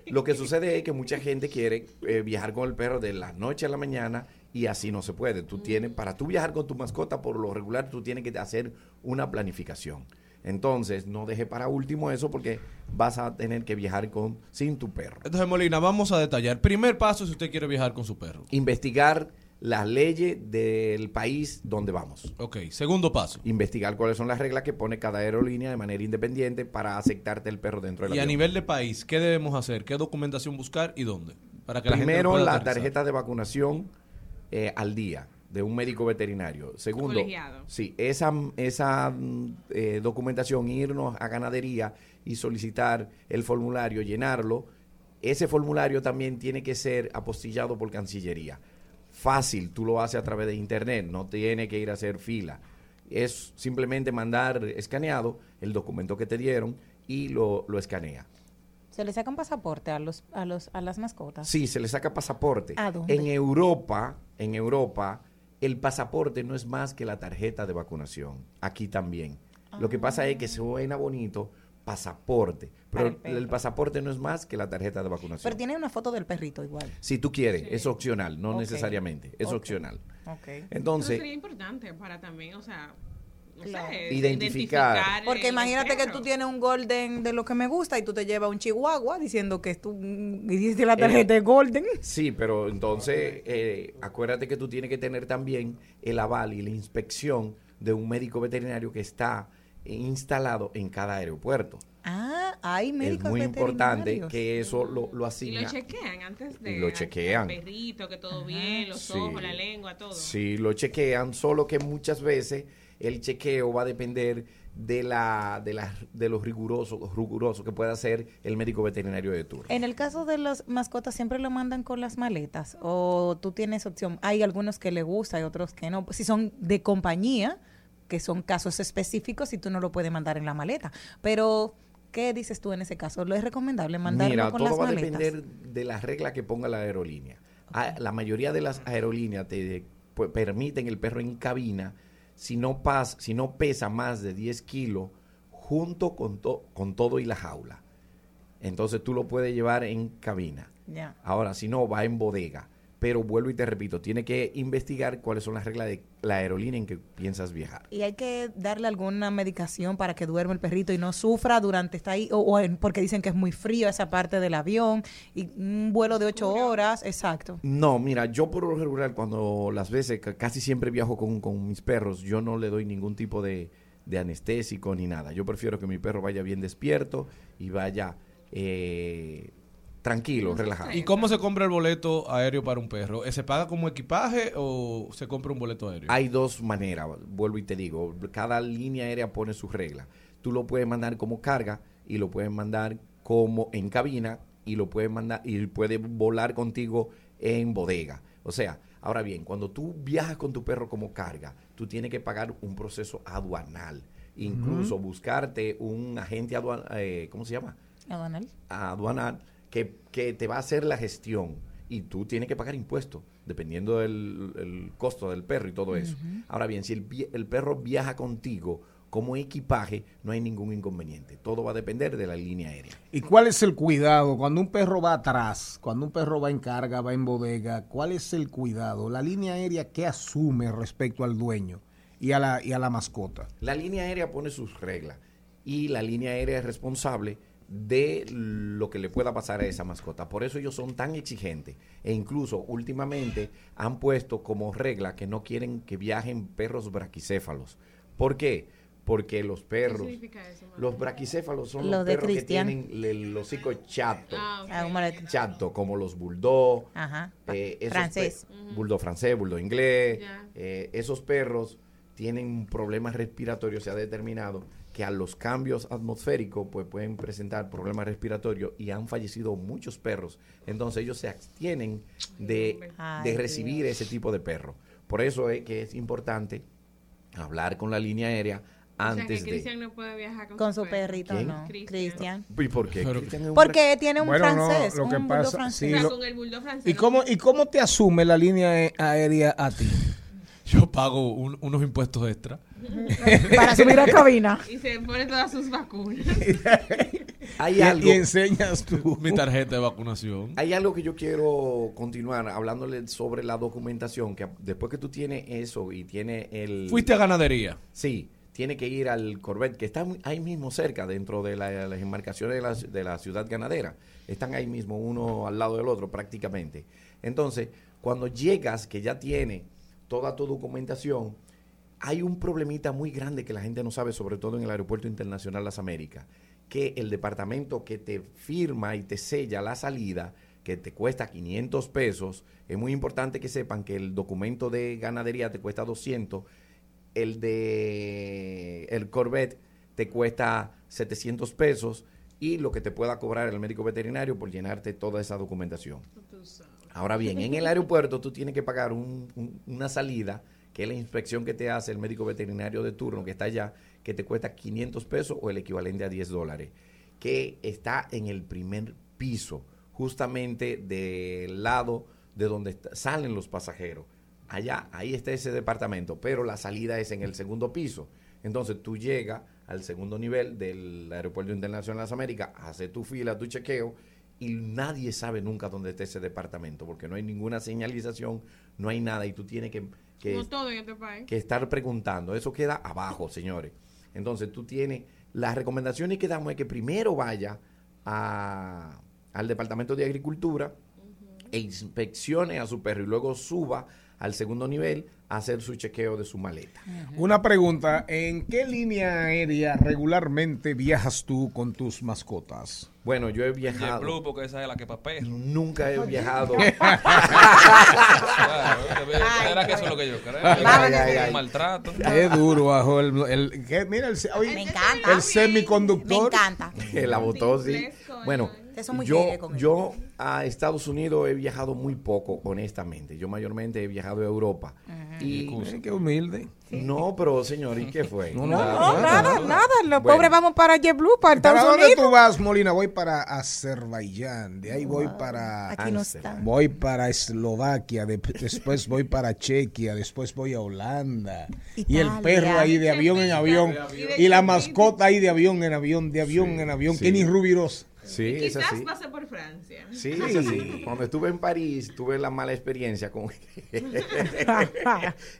Lo que sucede es que mucha gente quiere eh, viajar con el perro de la noche a la mañana y así no se puede. Tú tienes, para tú viajar con tu mascota, por lo regular, tú tienes que hacer una planificación. Entonces, no deje para último eso porque vas a tener que viajar con sin tu perro. Entonces, Molina, vamos a detallar. Primer paso si usted quiere viajar con su perro. Investigar las leyes del país donde vamos. Ok, segundo paso. Investigar cuáles son las reglas que pone cada aerolínea de manera independiente para aceptarte el perro dentro del Y a nivel de país, ¿qué debemos hacer? ¿Qué documentación buscar y dónde? Para que la gente Primero, pueda la tarjeta de vacunación eh, al día de un médico veterinario. Segundo, Colegiado. sí, esa, esa mm, eh, documentación, irnos a ganadería y solicitar el formulario, llenarlo. Ese formulario también tiene que ser apostillado por Cancillería. Fácil, tú lo haces a través de internet, no tiene que ir a hacer fila. Es simplemente mandar escaneado el documento que te dieron y lo, lo escanea. ¿Se le saca un pasaporte a los, a los, a las mascotas? Sí, se le saca pasaporte. ¿A dónde? En Europa, en Europa, el pasaporte no es más que la tarjeta de vacunación. Aquí también. Lo que pasa es que suena bonito pasaporte, pero el pasaporte no es más que la tarjeta de vacunación. Pero tiene una foto del perrito igual. si tú quieres, es opcional, no necesariamente, es opcional. Ok. Eso Entonces, sería importante para también, o sea, no Claro. sé, Identificar. Porque imagínate que tú tienes un golden de lo que me gusta y tú te llevas un chihuahua diciendo que tú hiciste la tarjeta de golden. Sí, pero entonces eh, acuérdate que tú tienes que tener también el aval y la inspección de un médico veterinario que está eh, instalado en cada aeropuerto. Ah, hay médicos es muy importante que eso lo, lo Y asigna. lo chequean antes de. Lo chequean. El perrito, que todo bien, los Sí. ojos, la lengua, todo. Sí, lo chequean, solo que muchas veces el chequeo va a depender de la de, la, de los rigurosos riguroso que pueda hacer el médico veterinario de turno. En el caso de las mascotas, ¿siempre lo mandan con las maletas? ¿O tú tienes opción? Hay algunos que le gusta y otros que no. Si son de compañía, que son casos específicos y tú no lo puedes mandar en la maleta. Pero, ¿qué dices tú en ese caso? ¿Lo es recomendable mandarlo Mira, con todo las va a maletas? depender de las reglas que ponga la aerolínea. Ah, La mayoría de las aerolíneas te pues, permiten el perro en cabina si no, pas, si no pesa más de 10 kilos junto con, to- con todo y la jaula. Entonces tú lo puedes llevar en cabina. Ahora, si no, va en bodega. Pero vuelvo y te repito, tiene que investigar cuáles son las reglas de la aerolínea en que piensas viajar. Y hay que darle alguna medicación para que duerma el perrito y no sufra durante está ahí, o, o en- porque dicen que es muy frío esa parte del avión, y un vuelo de ocho horas, exacto. No, mira, yo por lo regular, cuando las veces, ca- casi siempre viajo con, con mis perros, yo no le doy ningún tipo de, de anestésico ni nada. Yo prefiero que mi perro vaya bien despierto y vaya eh, tranquilo, relajado. ¿Y cómo se compra el boleto aéreo para un perro? ¿Eh, ¿Se paga como equipaje o se compra un boleto aéreo? Hay dos maneras, vuelvo y te digo, cada línea aérea pone sus reglas. Tú lo puedes mandar como carga y lo puedes mandar como en cabina y lo puedes mandar y puede volar contigo en bodega. O sea, ahora bien, cuando tú viajas con tu perro como carga, tú tienes que pagar un proceso aduanal. Incluso buscarte un agente aduanal, ¿cómo se llama? Aduanal. aduanal que, que te va a hacer la gestión y tú tienes que pagar impuestos dependiendo del el costo del perro y todo eso. Ahora bien, si el, el perro viaja contigo como equipaje, no hay ningún inconveniente. Todo va a depender de la línea aérea. ¿Y cuál es el cuidado cuando un perro va atrás, cuando un perro va en carga, va en bodega? ¿Cuál es el cuidado? La línea aérea, ¿qué asume respecto al dueño y a la, y a la mascota? La línea aérea pone sus reglas y la línea aérea es responsable de lo que le pueda pasar a esa mascota. Por eso ellos son tan exigentes e incluso últimamente han puesto como regla que no quieren que viajen perros braquicéfalos. ¿Por qué? Porque los perros, significa eso, los braquicéfalos son Los los, de perros que tienen el, hocico chato. Ah. Ah. Chato, como los bulldog, Ajá. eh, esos Francés. bulldog francés, bulldog inglés, eh, esos perros tienen problemas respiratorios, se ha determinado que a los cambios atmosféricos pues pueden presentar problemas respiratorios y han fallecido muchos perros. Entonces ellos se abstienen de, de recibir ese tipo de perro. Por eso es que es importante hablar con la línea aérea O sea, antes que de... Cristian no puede viajar con, Con su perrito, ¿Quién? no. Cristian. ¿Y por qué? Porque tiene un Bueno, no, francés, lo que un pasa- bulldog francés. sí, O sea, lo- con el bulldog francés. ¿Y cómo, ¿Y cómo te asume la línea aérea a ti? Yo pago un- unos impuestos extra. Para subir a cabina. Y se pone todas sus vacunas. Hay Y- algo... y enseñas tú. Mi tarjeta de vacunación. Hay algo que yo quiero continuar hablándole sobre la documentación, que después que tú tienes eso y tienes el... Fuiste a ganadería. Sí, tiene que ir al Corvette, que está ahí mismo cerca, dentro de la- las embarcaciones de la, de la ciudad ganadera. Están ahí mismo, uno al lado del otro prácticamente. Entonces, cuando llegas, que ya tiene toda tu documentación, hay un problemita muy grande que la gente no sabe, sobre todo en el Aeropuerto Internacional Las Américas, que el departamento que te firma y te sella la salida, que te cuesta 500 pesos, es muy importante que sepan que el documento de ganadería te cuesta 200, el de el Corvette te cuesta 700 pesos y lo que te pueda cobrar el médico veterinario por llenarte toda esa documentación. Ahora bien, en el aeropuerto tú tienes que pagar un- un- una salida, que la inspección que te hace el médico veterinario de turno que está allá, que te cuesta 500 pesos o el equivalente a 10 dólares, que está en el primer piso, justamente del lado de donde salen los pasajeros. Allá, ahí está ese departamento, pero la salida es en el segundo piso. Entonces tú llegas al segundo nivel del Aeropuerto Internacional de las Américas, haces tu fila, tu chequeo, y nadie sabe nunca dónde está ese departamento, porque no hay ninguna señalización, no hay nada, y tú tienes que, que, Como todo en este país. que estar preguntando. Eso queda abajo, señores. Entonces tú tienes, las recomendaciones que damos es que primero vaya a- al Departamento de Agricultura e inspeccione a su perro y luego suba al segundo nivel a hacer su chequeo de su maleta. Una pregunta, ¿en qué línea aérea regularmente viajas tú con tus mascotas? Bueno, yo he viajado. JetBlue, porque esa es la que papel. Nunca he viajado. Era que eso es lo que yo creo. Ay, ay, ay. Maltrato. Qué duro bajo el, el- ¿qué? mira el, oye, Me encanta. el semiconductor. Me encanta. la botó, sí. Bueno, Eso muy yo, con él. yo a Estados Unidos he viajado muy poco, honestamente. Yo mayormente he viajado a Europa. Y qué humilde. no, pero señor, ¿y qué fue? No, No, Nada, nada, nada. nada. Los Bueno. pobres vamos para JetBlue, para ¿Para Estados dónde Unidos. tú vas, Molina? Voy para Azerbaiyán, de ahí voy para... Aquí no está. Voy para Eslovaquia, de- después voy para Chequia, después voy a Holanda. Y el perro ahí de avión en avión. Y la mascota ahí de avión en avión, de avión Sí, en avión. sí. Kenny Rubiros. Sí, es Quizás así. pase por Francia. Sí, es así. Cuando estuve en París, tuve la mala experiencia con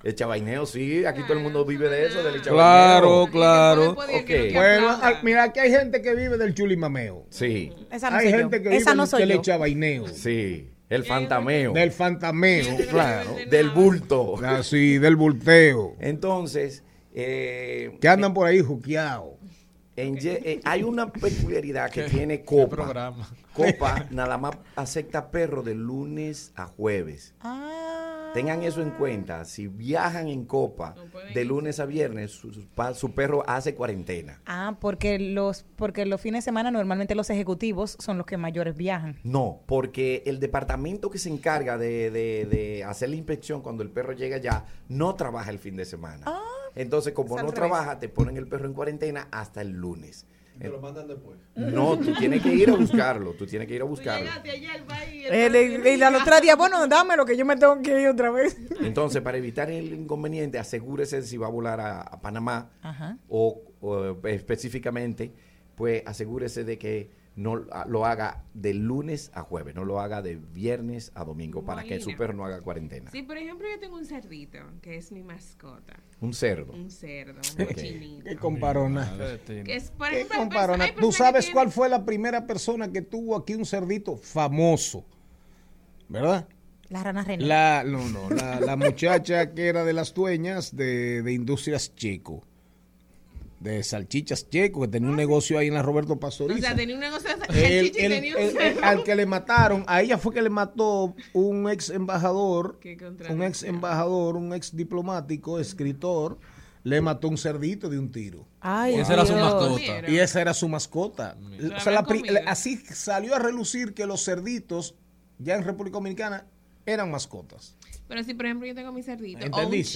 el chabaineo. Sí, aquí todo el mundo vive de eso, del Claro, chabaineo. claro. Ok. Bueno, al- mira, aquí hay gente que vive del chulimameo. Sí, Esa no hay soy gente yo. que vive Esa no del yo. telechabaineo. sí. El fantameo. Del fantameo, claro. Del bulto. Así, del bulteo. Entonces, eh, Que andan por ahí juqueados. En Ye- eh, hay una peculiaridad que tiene Copa. programa? Copa nada más acepta perro de lunes a jueves. Ah. Tengan eso en cuenta. Si viajan en Copa de lunes a viernes, su, su perro hace cuarentena. Ah, porque los, porque los fines de semana normalmente los ejecutivos son los que mayores viajan. No, porque el departamento que se encarga de, de- de hacer la inspección cuando el perro llega allá no trabaja el fin de semana. Entonces, como no revés. trabaja, te ponen el perro en cuarentena hasta el lunes. Te lo mandan después. No, tú tienes que ir a buscarlo. Tú tienes que ir a buscarlo. Y al otro día, bueno, dámelo que yo me tengo que ir otra vez. Entonces, para evitar el inconveniente, asegúrese si va a volar a, a Panamá Ajá. o, o, específicamente, pues asegúrese de que no ah, lo haga de lunes a jueves, no lo haga de viernes a domingo para que su perro no haga cuarentena. Sí, por ejemplo, yo tengo un cerdito, que es mi mascota. Un cerdo. Un cerdo, un chinito. Qué comparona. Que es, por Qué ejemplo, comparona. ¿Tú sabes que cuál fue la primera persona que tuvo aquí un cerdito famoso? ¿Verdad? La rana reina. La, no, no, la, la muchacha que era de las dueñas de, de Industrias Checo. De salchichas Checo, que tenía un negocio ahí en la Roberto O Pastoriza. sea, tenía un negocio de El- salchicha y el- tenía un el- cerdo. al que le mataron, a ella fue que le mató un ex embajador, un ex embajador, un ex diplomático, escritor, le mató un cerdito de un tiro. Ay, Esa era su mascota. Y esa era su mascota. O sea, la así salió a relucir que los cerditos, ya en República Dominicana, eran mascotas. Pero si, por ejemplo, yo tengo mi cerdito o un ¿Entendiste?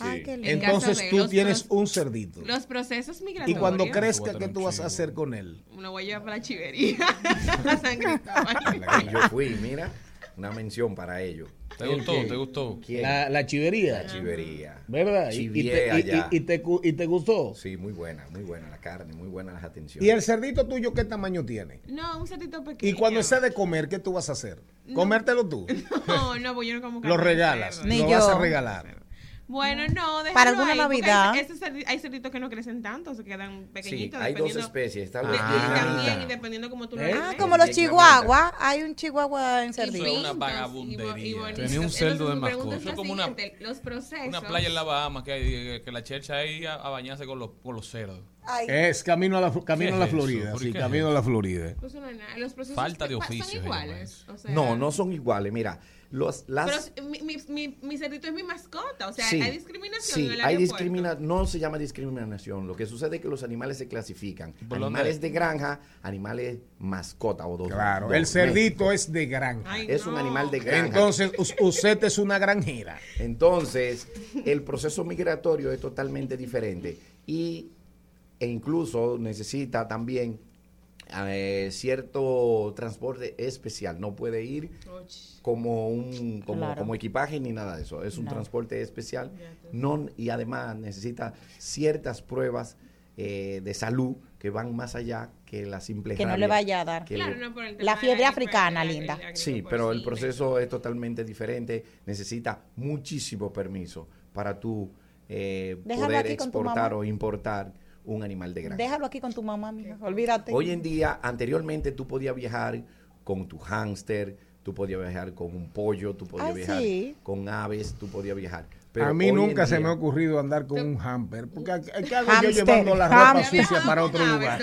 Ay, qué lindo. Entonces tú los tienes un cerdito. los procesos Y migratorios. cuando crezca, ¿qué tú vas a hacer con él? Lo voy a llevar para la chivería. a San Cristóbal. La que yo fui, mira, una mención para ellos. ¿Te gustó? ¿Te gustó? ¿Quién? La, la chivería. La chivería. ¿Verdad? Y, y te, y- allá. y- y te, gu- y te gustó. Sí, muy buena, muy buena la carne, muy buenas las atenciones. ¿Y el cerdito tuyo qué tamaño tiene? No, un cerdito pequeño. Y cuando sea de comer, ¿qué tú vas a hacer? ¿Comértelo tú? No, no, pues yo no como Lo carne de regalas. Ni Lo vas a regalar. Bueno, no, déjalo Para alguna ahí, Navidad. Hay, hay cerditos que no crecen tanto, se quedan Sí, pequeñitos. hay dos especies. Está de- la y también, y dependiendo como tú lo ¿Eh? Ah, como los chihuahuas. Hay un chihuahua en cerdito. Eso es una vagabundería. Tenía un cerdo Entonces, de mascota. como una- los procesos. Una playa en la Bahamas que hay que, que la chercha ahí a, a bañarse con los, con los cerdos. Ay. Es camino a la, camino ¿Qué a la? Florida. ¿Por Sí, camino a la Florida. Pues no, nada, los procesos Falta de oficio son iguales. O sea, No, no son iguales. Mira, los, Pero las... s- mi, mi, mi, mi cerdito es mi mascota. O sea, Sí, hay discriminación sí, en el hay aeropuerto. discrimina no se llama discriminación. Lo que sucede es que los animales se clasifican. Animales de granja, animales mascota o dos. Claro, dos, el cerdito México. es de granja. Ay, es un animal de granja. Entonces, us- usted es una granjera. Entonces, el proceso migratorio es totalmente diferente y, e incluso necesita también eh, cierto transporte especial. No puede ir como un como, Claro. como equipaje ni nada de eso. Es un No. transporte especial. No, y además necesita ciertas pruebas eh, de salud que van más allá que la simple Que no le vaya a dar. que Claro, le- no por el tema La fiebre africana, la- linda. la Sí, pero el proceso es totalmente diferente. Necesita muchísimo permiso para tú eh, poder exportar o importar un animal de granja. Déjalo aquí con tu mamá, mija. Olvídate. Hoy en día, anteriormente tú podías viajar con tu hámster, tú podías viajar con un pollo, tú podías Ay, viajar sí. con aves, tú podías viajar. Pero a mí nunca se día- me ha ocurrido andar con un hamper. Porque ¿qué hago yo Hamster, llevando la ropa hamster. sucia para otro lugar?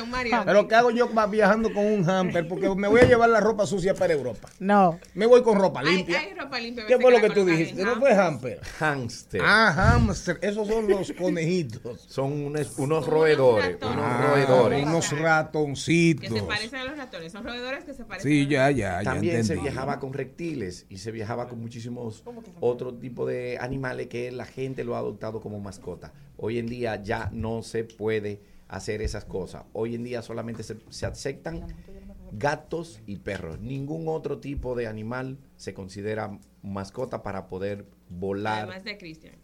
Pero ¿qué hago yo va- viajando con un hamper? Porque me voy a llevar la ropa sucia para Europa. No. Me voy con ropa limpia. hay ropa limpia. a ¿Qué fue lo que tú dijiste? ¿No fue hamper. Hámster. Ah, hamster. Esos son los conejitos. Son unos, unos roedores, ratones. unos Ah, roedores. unos Que se ratoncitos. parecen a los ratones. Son roedores que se parecen Sí, a los ya, ya, ya También se viajaba con reptiles y se viajaba con muchísimos otros tipos de animales que la gente lo ha adoptado como mascota. Hoy en día ya no se puede hacer esas cosas. Hoy en día solamente se, se aceptan gatos y perros. Ningún otro tipo de animal se considera mascota para poder volar. Además de Cristian.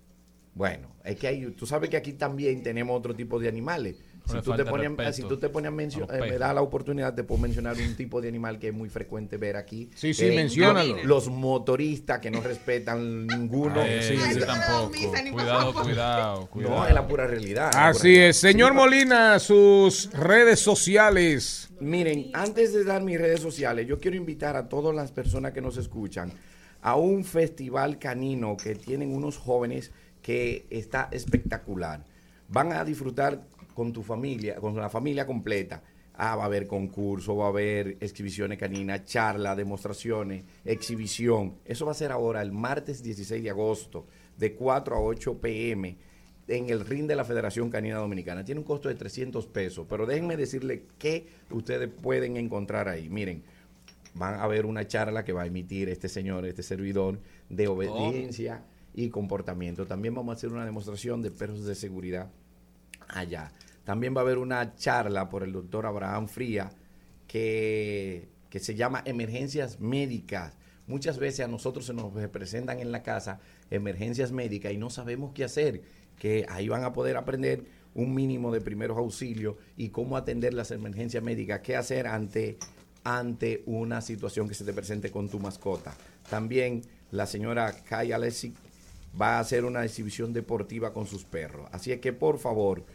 Bueno, es que hay, tú sabes que aquí también tenemos otro tipo de animales. Si tú, te de pones, respeto si tú te a mencionar, los me perros. da la oportunidad de poder mencionar un tipo de animal que es muy frecuente ver aquí. Sí, sí, Eh, menciónalo. Los, los motoristas que no respetan ninguno. Eh, sí, sí. tampoco. Cuidado, cuidado, cuidado. No, es la pura realidad. Así pura realidad. es. Señor Molina, sus redes sociales. Miren, antes de dar mis redes sociales, yo quiero invitar a todas las personas que nos escuchan a un festival canino que tienen unos jóvenes que está espectacular. Van a disfrutar con tu familia, con la familia completa. Ah, va a haber concurso, va a haber exhibiciones caninas, charlas, demostraciones, exhibición. Eso va a ser ahora el martes 16 de agosto, de 4 a 8 pm en el ring de la Federación Canina Dominicana. Tiene un costo de 300 pesos, pero déjenme decirle qué ustedes pueden encontrar ahí. Miren, van a ver una charla que va a emitir este señor, este servidor, de obediencia y comportamiento. También vamos a hacer una demostración de perros de seguridad allá. También va a haber una charla por el doctor Abraham Fría que, que se llama Emergencias Médicas. Muchas veces a nosotros se nos presentan en la casa emergencias médicas y no sabemos qué hacer, que ahí van a poder aprender un mínimo de primeros auxilios y cómo atender las emergencias médicas, qué hacer ante, ante una situación que se te presente con tu mascota. También la señora Kaya Lessig va a hacer una exhibición deportiva con sus perros. Así es que por favor,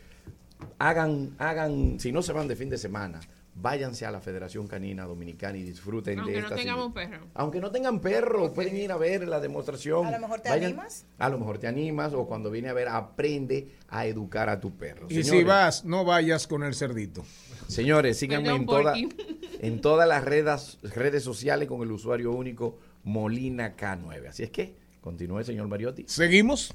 hagan, hagan, si no se van de fin de semana, váyanse a la Federación Canina Dominicana y disfruten Aunque de no esta tengamos exhibi- perro. Aunque no tengan perro, pueden ir a ver la demostración. A lo mejor te animas. A lo mejor te animas o cuando viene a ver, aprende a educar a tu perro. Y si vas, no vayas con el cerdito. Señores, síganme en, toda- en todas las redes, redes sociales con el usuario único Molina K9. Así es que continúe, señor Mariotti. Seguimos.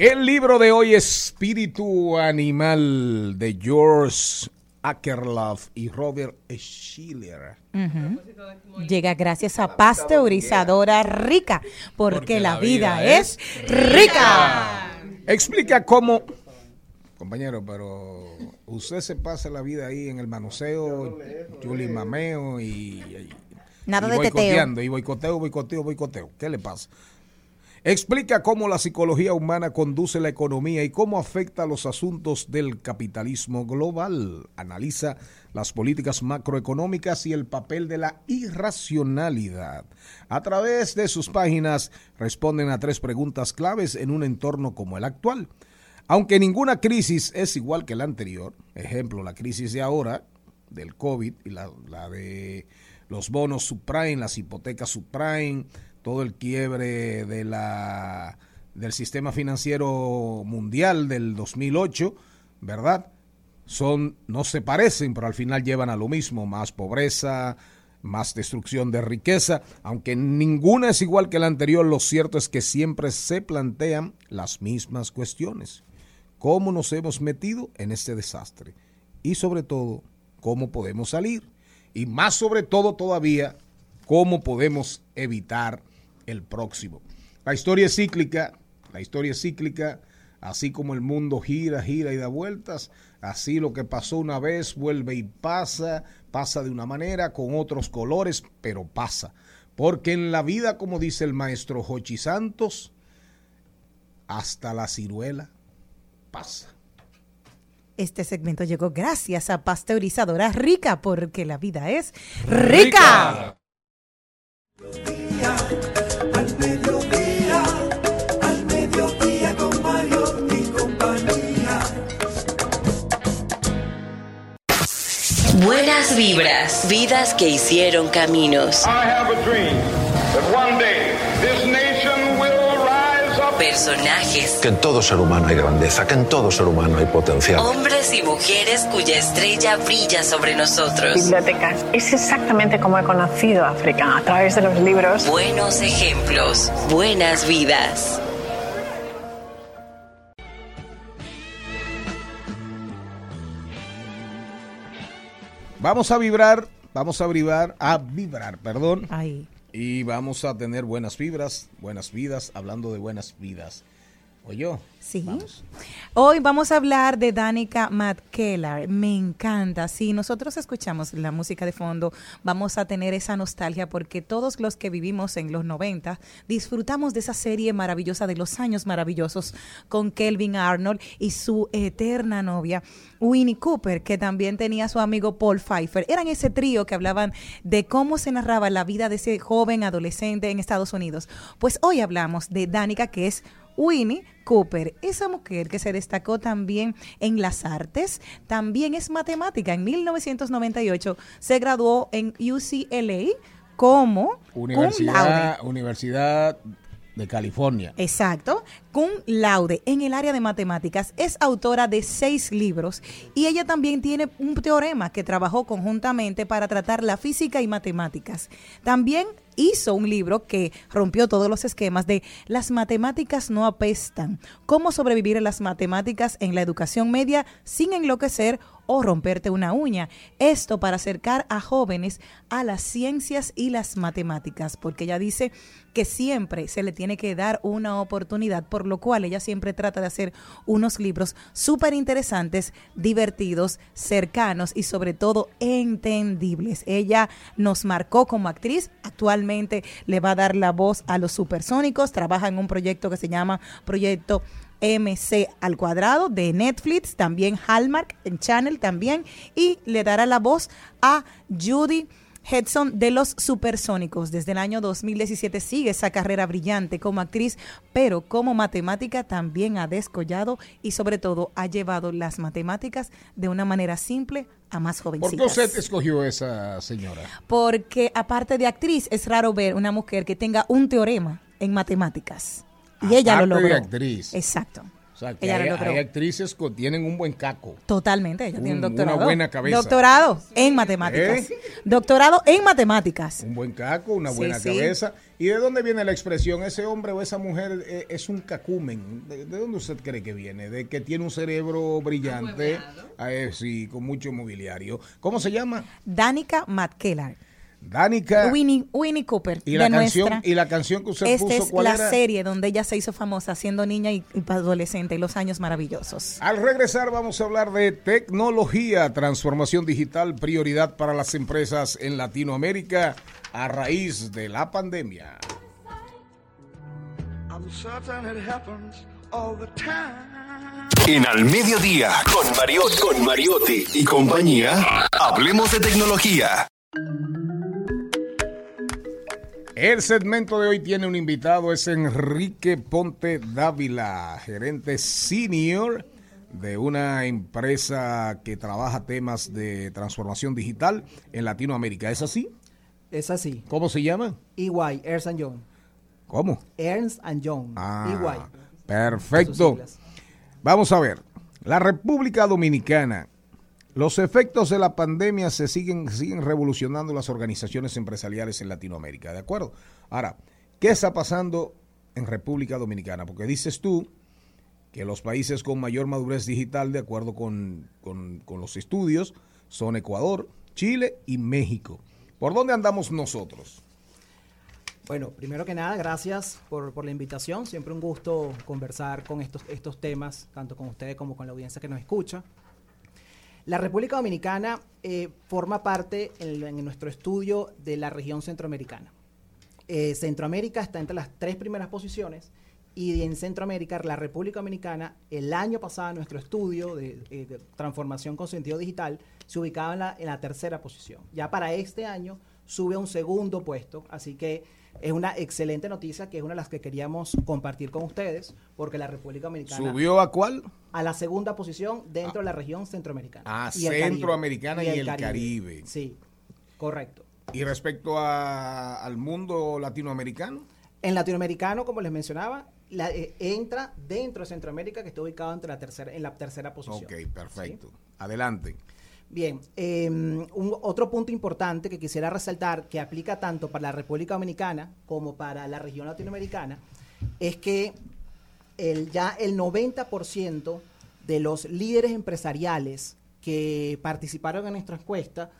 El libro de hoy, Espíritu Animal, de George Akerlof y Robert Schiller. Llega gracias a pasteurizadora rica, porque, la vida, es rica. Explica cómo... Compañero, pero usted se pasa la vida ahí en el manoseo, chuli mameo y... y- Nada y de teteo. Y boicoteo, boicoteo, boicoteo. ¿Qué le pasa? Explica cómo la psicología humana conduce la economía y cómo afecta los asuntos del capitalismo global. Analiza las políticas macroeconómicas y el papel de la irracionalidad. A través de sus páginas responden a tres preguntas claves en un entorno como el actual. Aunque ninguna crisis es igual que la anterior, ejemplo, la crisis de ahora, del COVID y la, la de los bonos subprime, las hipotecas subprime, todo el quiebre de la, del sistema financiero mundial del 2008, ¿verdad? Son, no se parecen, pero al final llevan a lo mismo, más pobreza, más destrucción de riqueza, aunque ninguna es igual que la anterior, lo cierto es que siempre se plantean las mismas cuestiones. ¿Cómo nos hemos metido en este desastre? Y sobre todo, ¿cómo podemos salir? Y más sobre todo todavía, ¿cómo podemos evitar el próximo? La historia es cíclica, la historia es cíclica, Así como el mundo gira, gira y da vueltas, así lo que pasó una vez vuelve y pasa, pasa de una manera, con otros colores, pero pasa. Porque en la vida, como dice el maestro Jochi Santos, hasta la ciruela pasa. Este segmento llegó gracias a Pasteurizadora Rica, porque la vida es rica. Al Buenas vibras, vidas que hicieron caminos. Personajes, Que en todo ser humano hay grandeza, que en todo ser humano hay potencial. hombres y mujeres cuya estrella brilla sobre nosotros. Bibliotecas. Es exactamente como he conocido África, a través de los libros. Buenos ejemplos, buenas vidas. Vamos a vibrar, vamos a vibrar, a vibrar, perdón. Ahí. Y vamos a tener buenas vibras, buenas vidas, hablando de buenas vidas. Oye, Sí. Hoy vamos a hablar de Danica McKellar. Me encanta. Si nosotros escuchamos la música de fondo, vamos a tener esa nostalgia porque todos los que vivimos en los 90 disfrutamos de esa serie maravillosa de los años maravillosos con Kelvin Arnold y su eterna novia Winnie Cooper, que también tenía a su amigo Paul Pfeiffer. Eran ese trío que hablaban de cómo se narraba la vida de ese joven adolescente en Estados Unidos. Pues hoy hablamos de Danica, que es Winnie Cooper, esa mujer que se destacó también en las artes, también es matemática. En 1998 se graduó en UCLA como cum laude. Universidad, Universidad de California. Exacto, cum laude en el área de matemáticas. Es autora de seis libros y ella también tiene un teorema que trabajó conjuntamente para tratar la física y matemáticas. También hizo un libro que rompió todos los esquemas de las matemáticas no apestan, cómo sobrevivir en las matemáticas en la educación media sin enloquecer o romperte una uña. Esto para acercar a jóvenes a las ciencias y las matemáticas, porque ella dice que siempre se le tiene que dar una oportunidad, por lo cual ella siempre trata de hacer unos libros súper interesantes, divertidos, cercanos y sobre todo entendibles. Ella nos marcó como actriz, actualmente le va a dar la voz a los supersónicos, trabaja en un proyecto que se llama Proyecto MC al cuadrado de Netflix, también Hallmark en Channel también, y le dará la voz a Judy Hedson de los Supersónicos. Desde el año 2017 sigue esa carrera brillante como actriz, pero como matemática también ha descollado y sobre todo ha llevado las matemáticas de una manera simple a más ¿Por jovencitas. qué usted escogió esa señora? Porque aparte de actriz, es raro ver una mujer que tenga un teorema en matemáticas. Y ella lo Aparte de logró. actriz. Exacto. O sea, que Ella lo hay, logró. hay actrices que tienen un buen caco. Totalmente, ella tiene un Un- una doctorado. buena cabeza. Doctorado en matemáticas. ¿Eh? Doctorado en matemáticas. Un buen caco, una buena sí. cabeza. ¿Y de dónde viene la expresión? Ese hombre o esa mujer eh, es un cacumen. ¿De, de dónde usted cree que viene? ¿De que tiene un cerebro brillante? Ah, eh, sí, con mucho mobiliario. ¿Cómo se llama? Danica McKellar. Danica. Winnie, Winnie Cooper. ¿Y la, de canción, nuestra. y la canción que usted Esta puso, es ¿cuál la era? serie donde ella se hizo famosa siendo niña y, y adolescente, los años maravillosos. Al regresar vamos a hablar de tecnología, transformación digital, prioridad para las empresas en Latinoamérica a raíz de la pandemia. En Al Mediodía, con Mariotti, con Mariotti y compañía, hablemos de tecnología. El segmento de hoy tiene un invitado, es Enrique Ponte Dávila, gerente senior de una empresa que trabaja temas de transformación digital en Latinoamérica. ¿Es así? Es así. ¿Cómo se llama? EY, Ernst Young. ¿Cómo? Ernst and Young. Ah, EY. Perfecto. Vamos a ver. La República Dominicana, los efectos de la pandemia se siguen, siguen revolucionando las organizaciones empresariales en Latinoamérica, ¿de acuerdo? Ahora, ¿qué está pasando en República Dominicana? Porque dices tú que los países con mayor madurez digital, de acuerdo con, con- los estudios, son Ecuador, Chile y México. ¿Por dónde andamos nosotros? Bueno, primero que nada, gracias por, por la invitación. Siempre un gusto conversar con estos, estos temas, tanto con ustedes como con la audiencia que nos escucha. La República Dominicana eh, forma parte en, nuestro estudio de la región centroamericana. Eh, Centroamérica está entre las tres primeras posiciones y en Centroamérica, la República Dominicana, el año pasado nuestro estudio de, eh, transformación con sentido digital, se ubicaba en la tercera posición. Ya para este año sube a un segundo puesto, así que es una excelente noticia que es una de las que queríamos compartir con ustedes, porque la República Dominicana... ¿Subió a cuál? A la segunda posición dentro de la región centroamericana. Ah, Y el Caribe. centroamericana y, el Caribe. Sí, correcto. ¿Y respecto a- al mundo latinoamericano? En latinoamericano, como les mencionaba, la- eh, entra dentro de Centroamérica, que está ubicado entre la tercera, en la tercera posición. Ok, perfecto. Adelante. Bien, eh, un, otro punto importante que quisiera resaltar, que aplica tanto para la República Dominicana como para la región latinoamericana, es que el, ya el 90% de los líderes empresariales que participaron en nuestra encuesta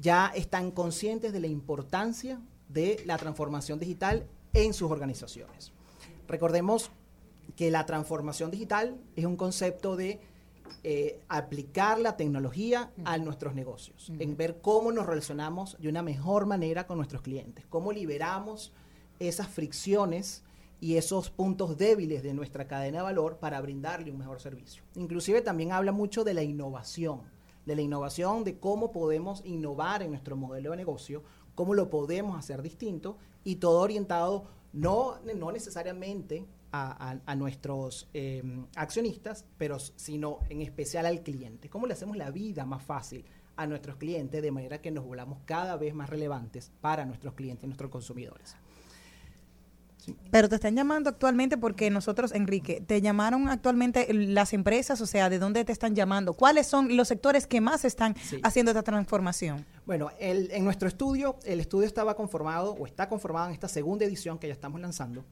ya están conscientes de la importancia de la transformación digital en sus organizaciones. Recordemos que la transformación digital es un concepto de eh, aplicar la tecnología a nuestros negocios, en ver cómo nos relacionamos de una mejor manera con nuestros clientes, cómo liberamos esas fricciones y esos puntos débiles de nuestra cadena de valor para brindarle un mejor servicio. Inclusive también habla mucho de la innovación, de la innovación, de cómo podemos innovar en nuestro modelo de negocio, cómo lo podemos hacer distinto y todo orientado no, no necesariamente a, a- nuestros eh, accionistas, pero sino en especial al cliente. ¿Cómo le hacemos la vida más fácil a nuestros clientes de manera que nos volvamos cada vez más relevantes para nuestros clientes y nuestros consumidores? Pero te están llamando actualmente porque nosotros, Enrique, te llamaron actualmente las empresas, o sea, ¿de dónde te están llamando? ¿Cuáles son los sectores que más están haciendo esta transformación? Bueno, el- en nuestro estudio, el estudio estaba conformado o está conformado en esta segunda edición que ya estamos lanzando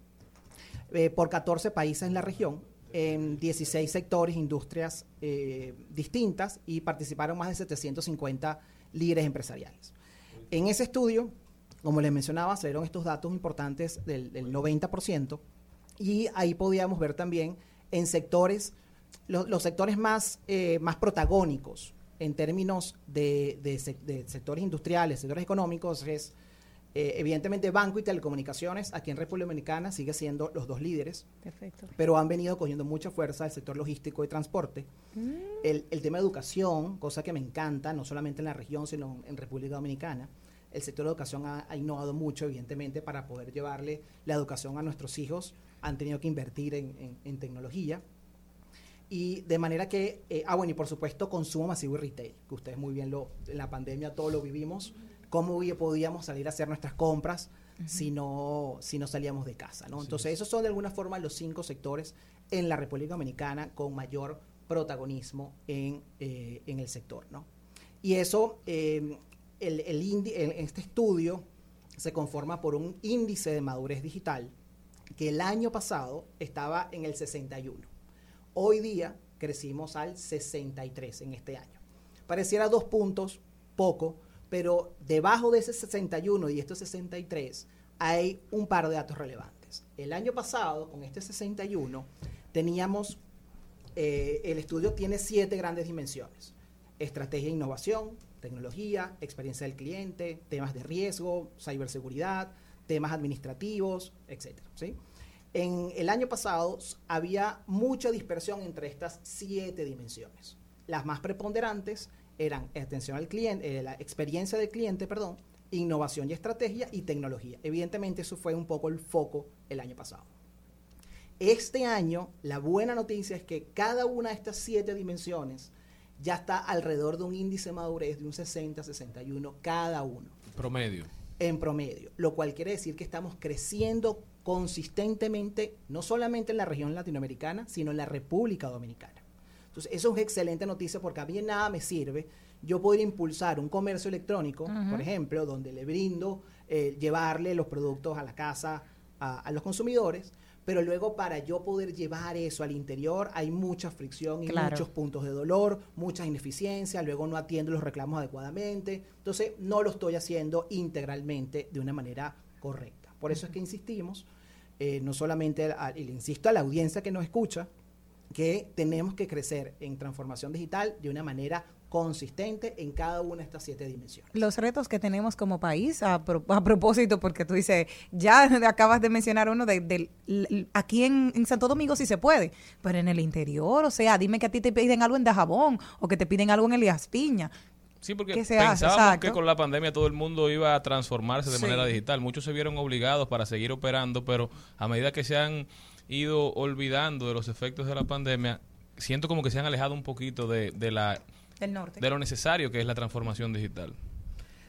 eh, por 14 países en la región, en 16 sectores, industrias eh, distintas y participaron más de 750 líderes empresariales. En ese estudio, como les mencionaba, salieron estos datos importantes del, del 90% y ahí podíamos ver también en sectores, lo- los sectores más, eh, más protagónicos en términos de, de de sectores industriales, sectores económicos, es eh, evidentemente banco y telecomunicaciones, aquí en República Dominicana sigue siendo los dos líderes, Perfecto. pero han venido cogiendo mucha fuerza el sector logístico y transporte. El, el tema de educación, cosa que me encanta, no solamente en la región, sino en República Dominicana. El sector de educación ha, ha innovado mucho, evidentemente, para poder llevarle la educación a nuestros hijos. Han tenido que invertir en, en- en tecnología. Y de manera que, eh, ah, bueno, y por supuesto, consumo masivo y retail, que ustedes muy bien lo, en la pandemia todo lo vivimos. ¿Cómo podíamos salir a hacer nuestras compras si, no, si no salíamos de casa? ¿no? Entonces, esos son de alguna forma los cinco sectores en la República Dominicana con mayor protagonismo en, eh, en el sector. ¿no? Y eso, eh, el, el indi- el- este estudio se conforma por un índice de madurez digital que el año pasado estaba en el 61. Hoy día crecimos al 63 en este año. Pareciera dos puntos, poco, pero debajo de ese 61 y estos 63 hay un par de datos relevantes. El año pasado, con este 61, teníamos, eh, el estudio tiene siete grandes dimensiones. Estrategia e innovación, tecnología, experiencia del cliente, temas de riesgo, ciberseguridad, temas administrativos, etc. ¿sí? En el año pasado había mucha dispersión entre estas siete dimensiones. Las más preponderantes eran atención al cliente, eh, la experiencia del cliente, perdón, innovación y estrategia y tecnología. Evidentemente eso fue un poco el foco el año pasado. Este año, la buena noticia es que cada una de estas siete dimensiones ya está alrededor de un índice de madurez de un 60-61 cada uno Promedio. en promedio, lo cual quiere decir que estamos creciendo consistentemente, no solamente en la región latinoamericana, sino en la República Dominicana. Entonces, eso es excelente noticia porque a mí nada me sirve yo poder impulsar un comercio electrónico, por ejemplo, donde le brindo eh, llevarle los productos a la casa a, a los consumidores, pero luego para yo poder llevar eso al interior hay mucha fricción y Claro. muchos puntos de dolor, mucha ineficiencia, luego no atiendo los reclamos adecuadamente, entonces no lo estoy haciendo integralmente de una manera correcta. Por eso es que insistimos, eh, no solamente, a- y le insisto a la audiencia que nos escucha, que tenemos que crecer en transformación digital de una manera consistente en cada una de estas siete dimensiones. Los retos que tenemos como país, a, pro- a propósito, porque tú dices, ya acabas de mencionar uno de, l- aquí en, en Santo Domingo sí se puede, pero en el interior, o sea, dime que a ti te piden algo en Dajabón o que te piden algo en Elías Piña. Sí, porque pensábamos que con la pandemia todo el mundo iba a transformarse de Sí. manera digital. Muchos se vieron obligados para seguir operando, pero a medida que se han ido olvidando de los efectos de la pandemia, siento como que se han alejado un poquito de, de la Del norte. de lo necesario que es la transformación digital.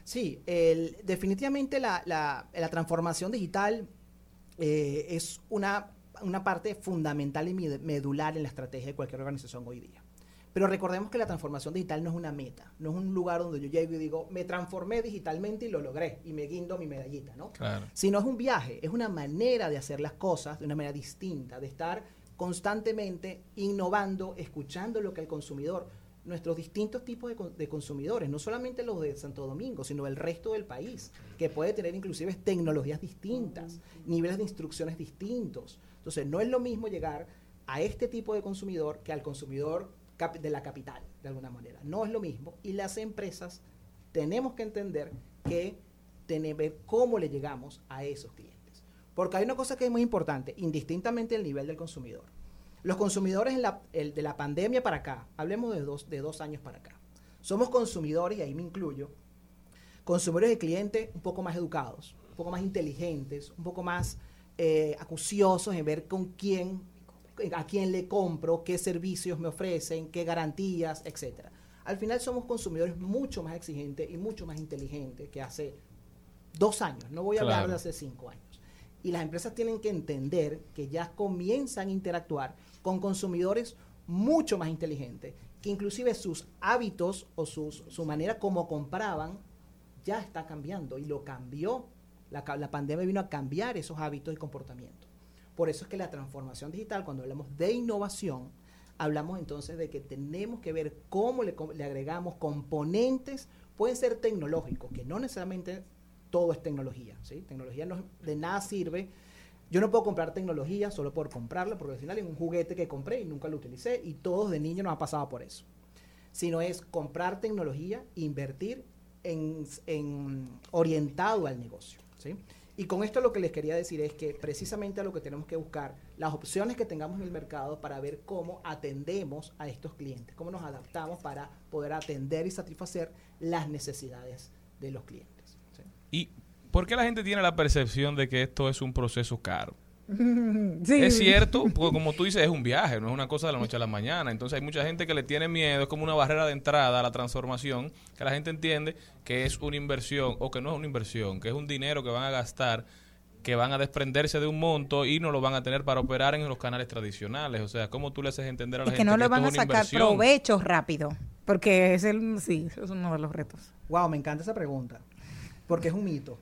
Sí, el- definitivamente la, la- la transformación digital eh, es una, una parte fundamental y med- medular en la estrategia de cualquier organización hoy día. Pero recordemos que la transformación digital no es una meta, no es un lugar donde yo llego y digo, me transformé digitalmente y lo logré y me guindo mi medallita, ¿no? Claro. Sino es un viaje, es una manera de hacer las cosas de una manera distinta, de estar constantemente innovando, escuchando lo que el consumidor, nuestros distintos tipos de, con- de consumidores, no solamente los de Santo Domingo, sino el resto del país, que puede tener inclusive tecnologías distintas, niveles de instrucciones distintos. Entonces, no es lo mismo llegar a este tipo de consumidor que al consumidor de la capital, de alguna manera. No es lo mismo. Y las empresas tenemos que entender que ver cómo le llegamos a esos clientes. Porque hay una cosa que es muy importante, indistintamente del nivel del consumidor. Los consumidores el- de la pandemia para acá, hablemos de dos, de dos años para acá, somos consumidores, y ahí me incluyo, consumidores de clientes un poco más educados, un poco más inteligentes, un poco más eh, acuciosos en ver con quién, a quién le compro, qué servicios me ofrecen, qué garantías, etcétera. Al final somos consumidores mucho más exigentes y mucho más inteligentes que hace dos años, no voy a hablar de hace cinco años. Y las empresas tienen que entender que ya comienzan a interactuar con consumidores mucho más inteligentes, que inclusive sus hábitos o sus, su manera como compraban ya está cambiando y lo cambió. La, la pandemia vino a cambiar esos hábitos y comportamientos. Por eso es que la transformación digital, cuando hablamos de innovación, hablamos entonces de que tenemos que ver cómo le, agregamos componentes, pueden ser tecnológicos, que no necesariamente todo es tecnología. ¿sí? Tecnología no, de nada sirve. Yo no puedo comprar tecnología solo por comprarla, porque al final es un juguete que compré y nunca lo utilicé, y todos de niños nos ha pasado por eso. Sino es comprar tecnología, invertir en, en orientado al negocio. ¿sí? Y con esto lo que les quería decir es que precisamente a lo que tenemos que buscar, las opciones que tengamos en el mercado para ver cómo atendemos a estos clientes, cómo nos adaptamos para poder atender y satisfacer las necesidades de los clientes. ¿Y por qué la gente tiene la percepción de que esto es un proceso caro? Sí. Es cierto, porque como tú dices, es un viaje, no es una cosa de la noche a la mañana. Entonces hay mucha gente que le tiene miedo, es como una barrera de entrada a la transformación, que la gente entiende que es una inversión o que no es una inversión, que es un dinero que van a gastar, que van a desprenderse de un monto y no lo van a tener para operar en los canales tradicionales. O sea, ¿cómo tú le haces entender a la Es que gente no le van a es una sacar inversión? provecho rápido, porque es el, sí, es uno de los retos. Wow, me encanta esa pregunta, porque es un mito.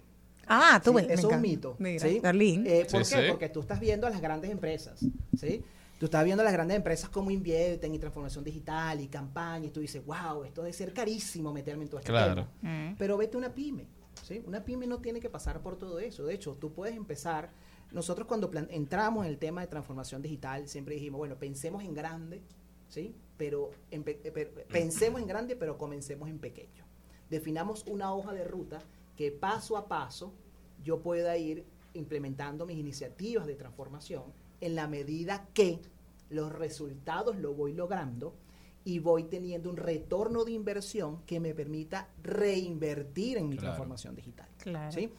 Ah, tú Sí, ves, eso es un mito. Mira, ¿sí? Eh, ¿Por Sí, qué? sí. Porque tú estás viendo a las grandes empresas, ¿sí? Tú estás viendo a las grandes empresas como invierten y transformación digital y campaña y tú dices, wow, esto debe ser carísimo meterme en todo este Claro. tema. Pero vete a una pyme, ¿sí? Una pyme no tiene que pasar por todo eso. De hecho, tú puedes empezar... Nosotros cuando entramos en el tema de transformación digital, siempre dijimos, bueno, pensemos en grande, ¿sí? Pero en pe- eh, pero- pensemos en grande, pero comencemos en pequeño. Definamos una hoja de ruta que paso a paso yo pueda ir implementando mis iniciativas de transformación en la medida que los resultados lo voy logrando y voy teniendo un retorno de inversión que me permita reinvertir en mi Claro. transformación digital. Claro. ¿sí?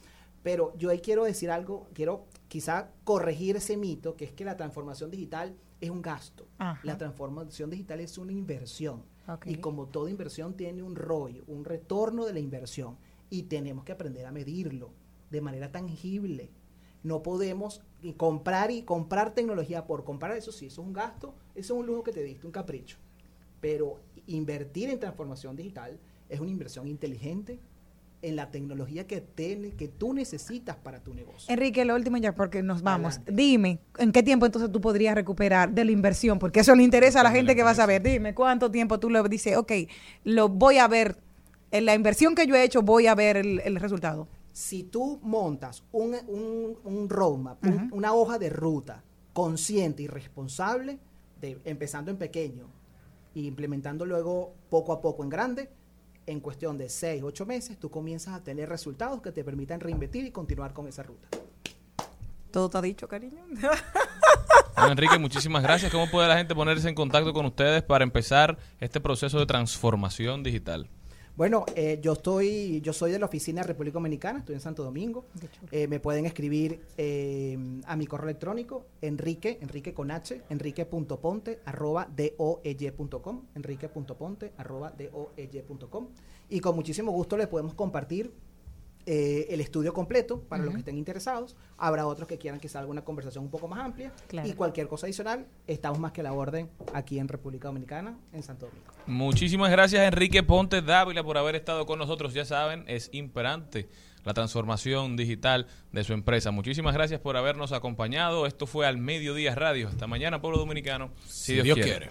Pero yo ahí quiero decir algo, quiero quizá corregir ese mito, que es que la transformación digital es un gasto. Ajá. La transformación digital es una inversión. Ok. Y como toda inversión tiene un ROI, un retorno de la inversión, y tenemos que aprender a medirlo de manera tangible. No podemos comprar y comprar tecnología por comprar, eso sí, eso es un gasto, eso es un lujo que te diste, un capricho. Pero invertir en transformación digital es una inversión inteligente en la tecnología que, te- que tú necesitas para tu negocio. Enrique, lo último ya porque nos vamos. Dime, ¿en qué tiempo entonces tú podrías recuperar de la inversión? Porque eso le interesa a la gente que va a saber. Dime, ¿cuánto tiempo tú le dices, ok, lo voy a ver, en la inversión que yo he hecho voy a ver el, el resultado? Si tú montas un, un, un roadmap, un- una hoja de ruta consciente y responsable, de, empezando en pequeño e implementando luego poco a poco en grande, en cuestión de 6, 8 meses, tú comienzas a tener resultados que te permitan reinvertir y continuar con esa ruta. Todo está dicho, cariño. Bueno, Enrique, muchísimas gracias. ¿Cómo puede la gente ponerse en contacto con ustedes para empezar este proceso de transformación digital? Bueno, eh, yo estoy, yo soy de la oficina de República Dominicana, estoy en Santo Domingo. Eh, me pueden escribir eh, a mi correo electrónico, enrique, enrique con h, enrique.ponte, arroba doey.com, enrique.ponte, arroba doey.com. Y con muchísimo gusto les podemos compartir eh, el estudio completo para los que estén interesados. Habrá otros que quieran que salga una conversación un poco más amplia. Claro. Y cualquier cosa adicional, estamos más que a la orden aquí en República Dominicana, en Santo Domingo. Muchísimas gracias, Enrique Ponte Dávila, por haber estado con nosotros. Ya saben, es imperante la transformación digital de su empresa. Muchísimas gracias por habernos acompañado. Esto fue Al Mediodía Radio. Hasta mañana, pueblo dominicano, si, Dios, Dios quiere. quiere.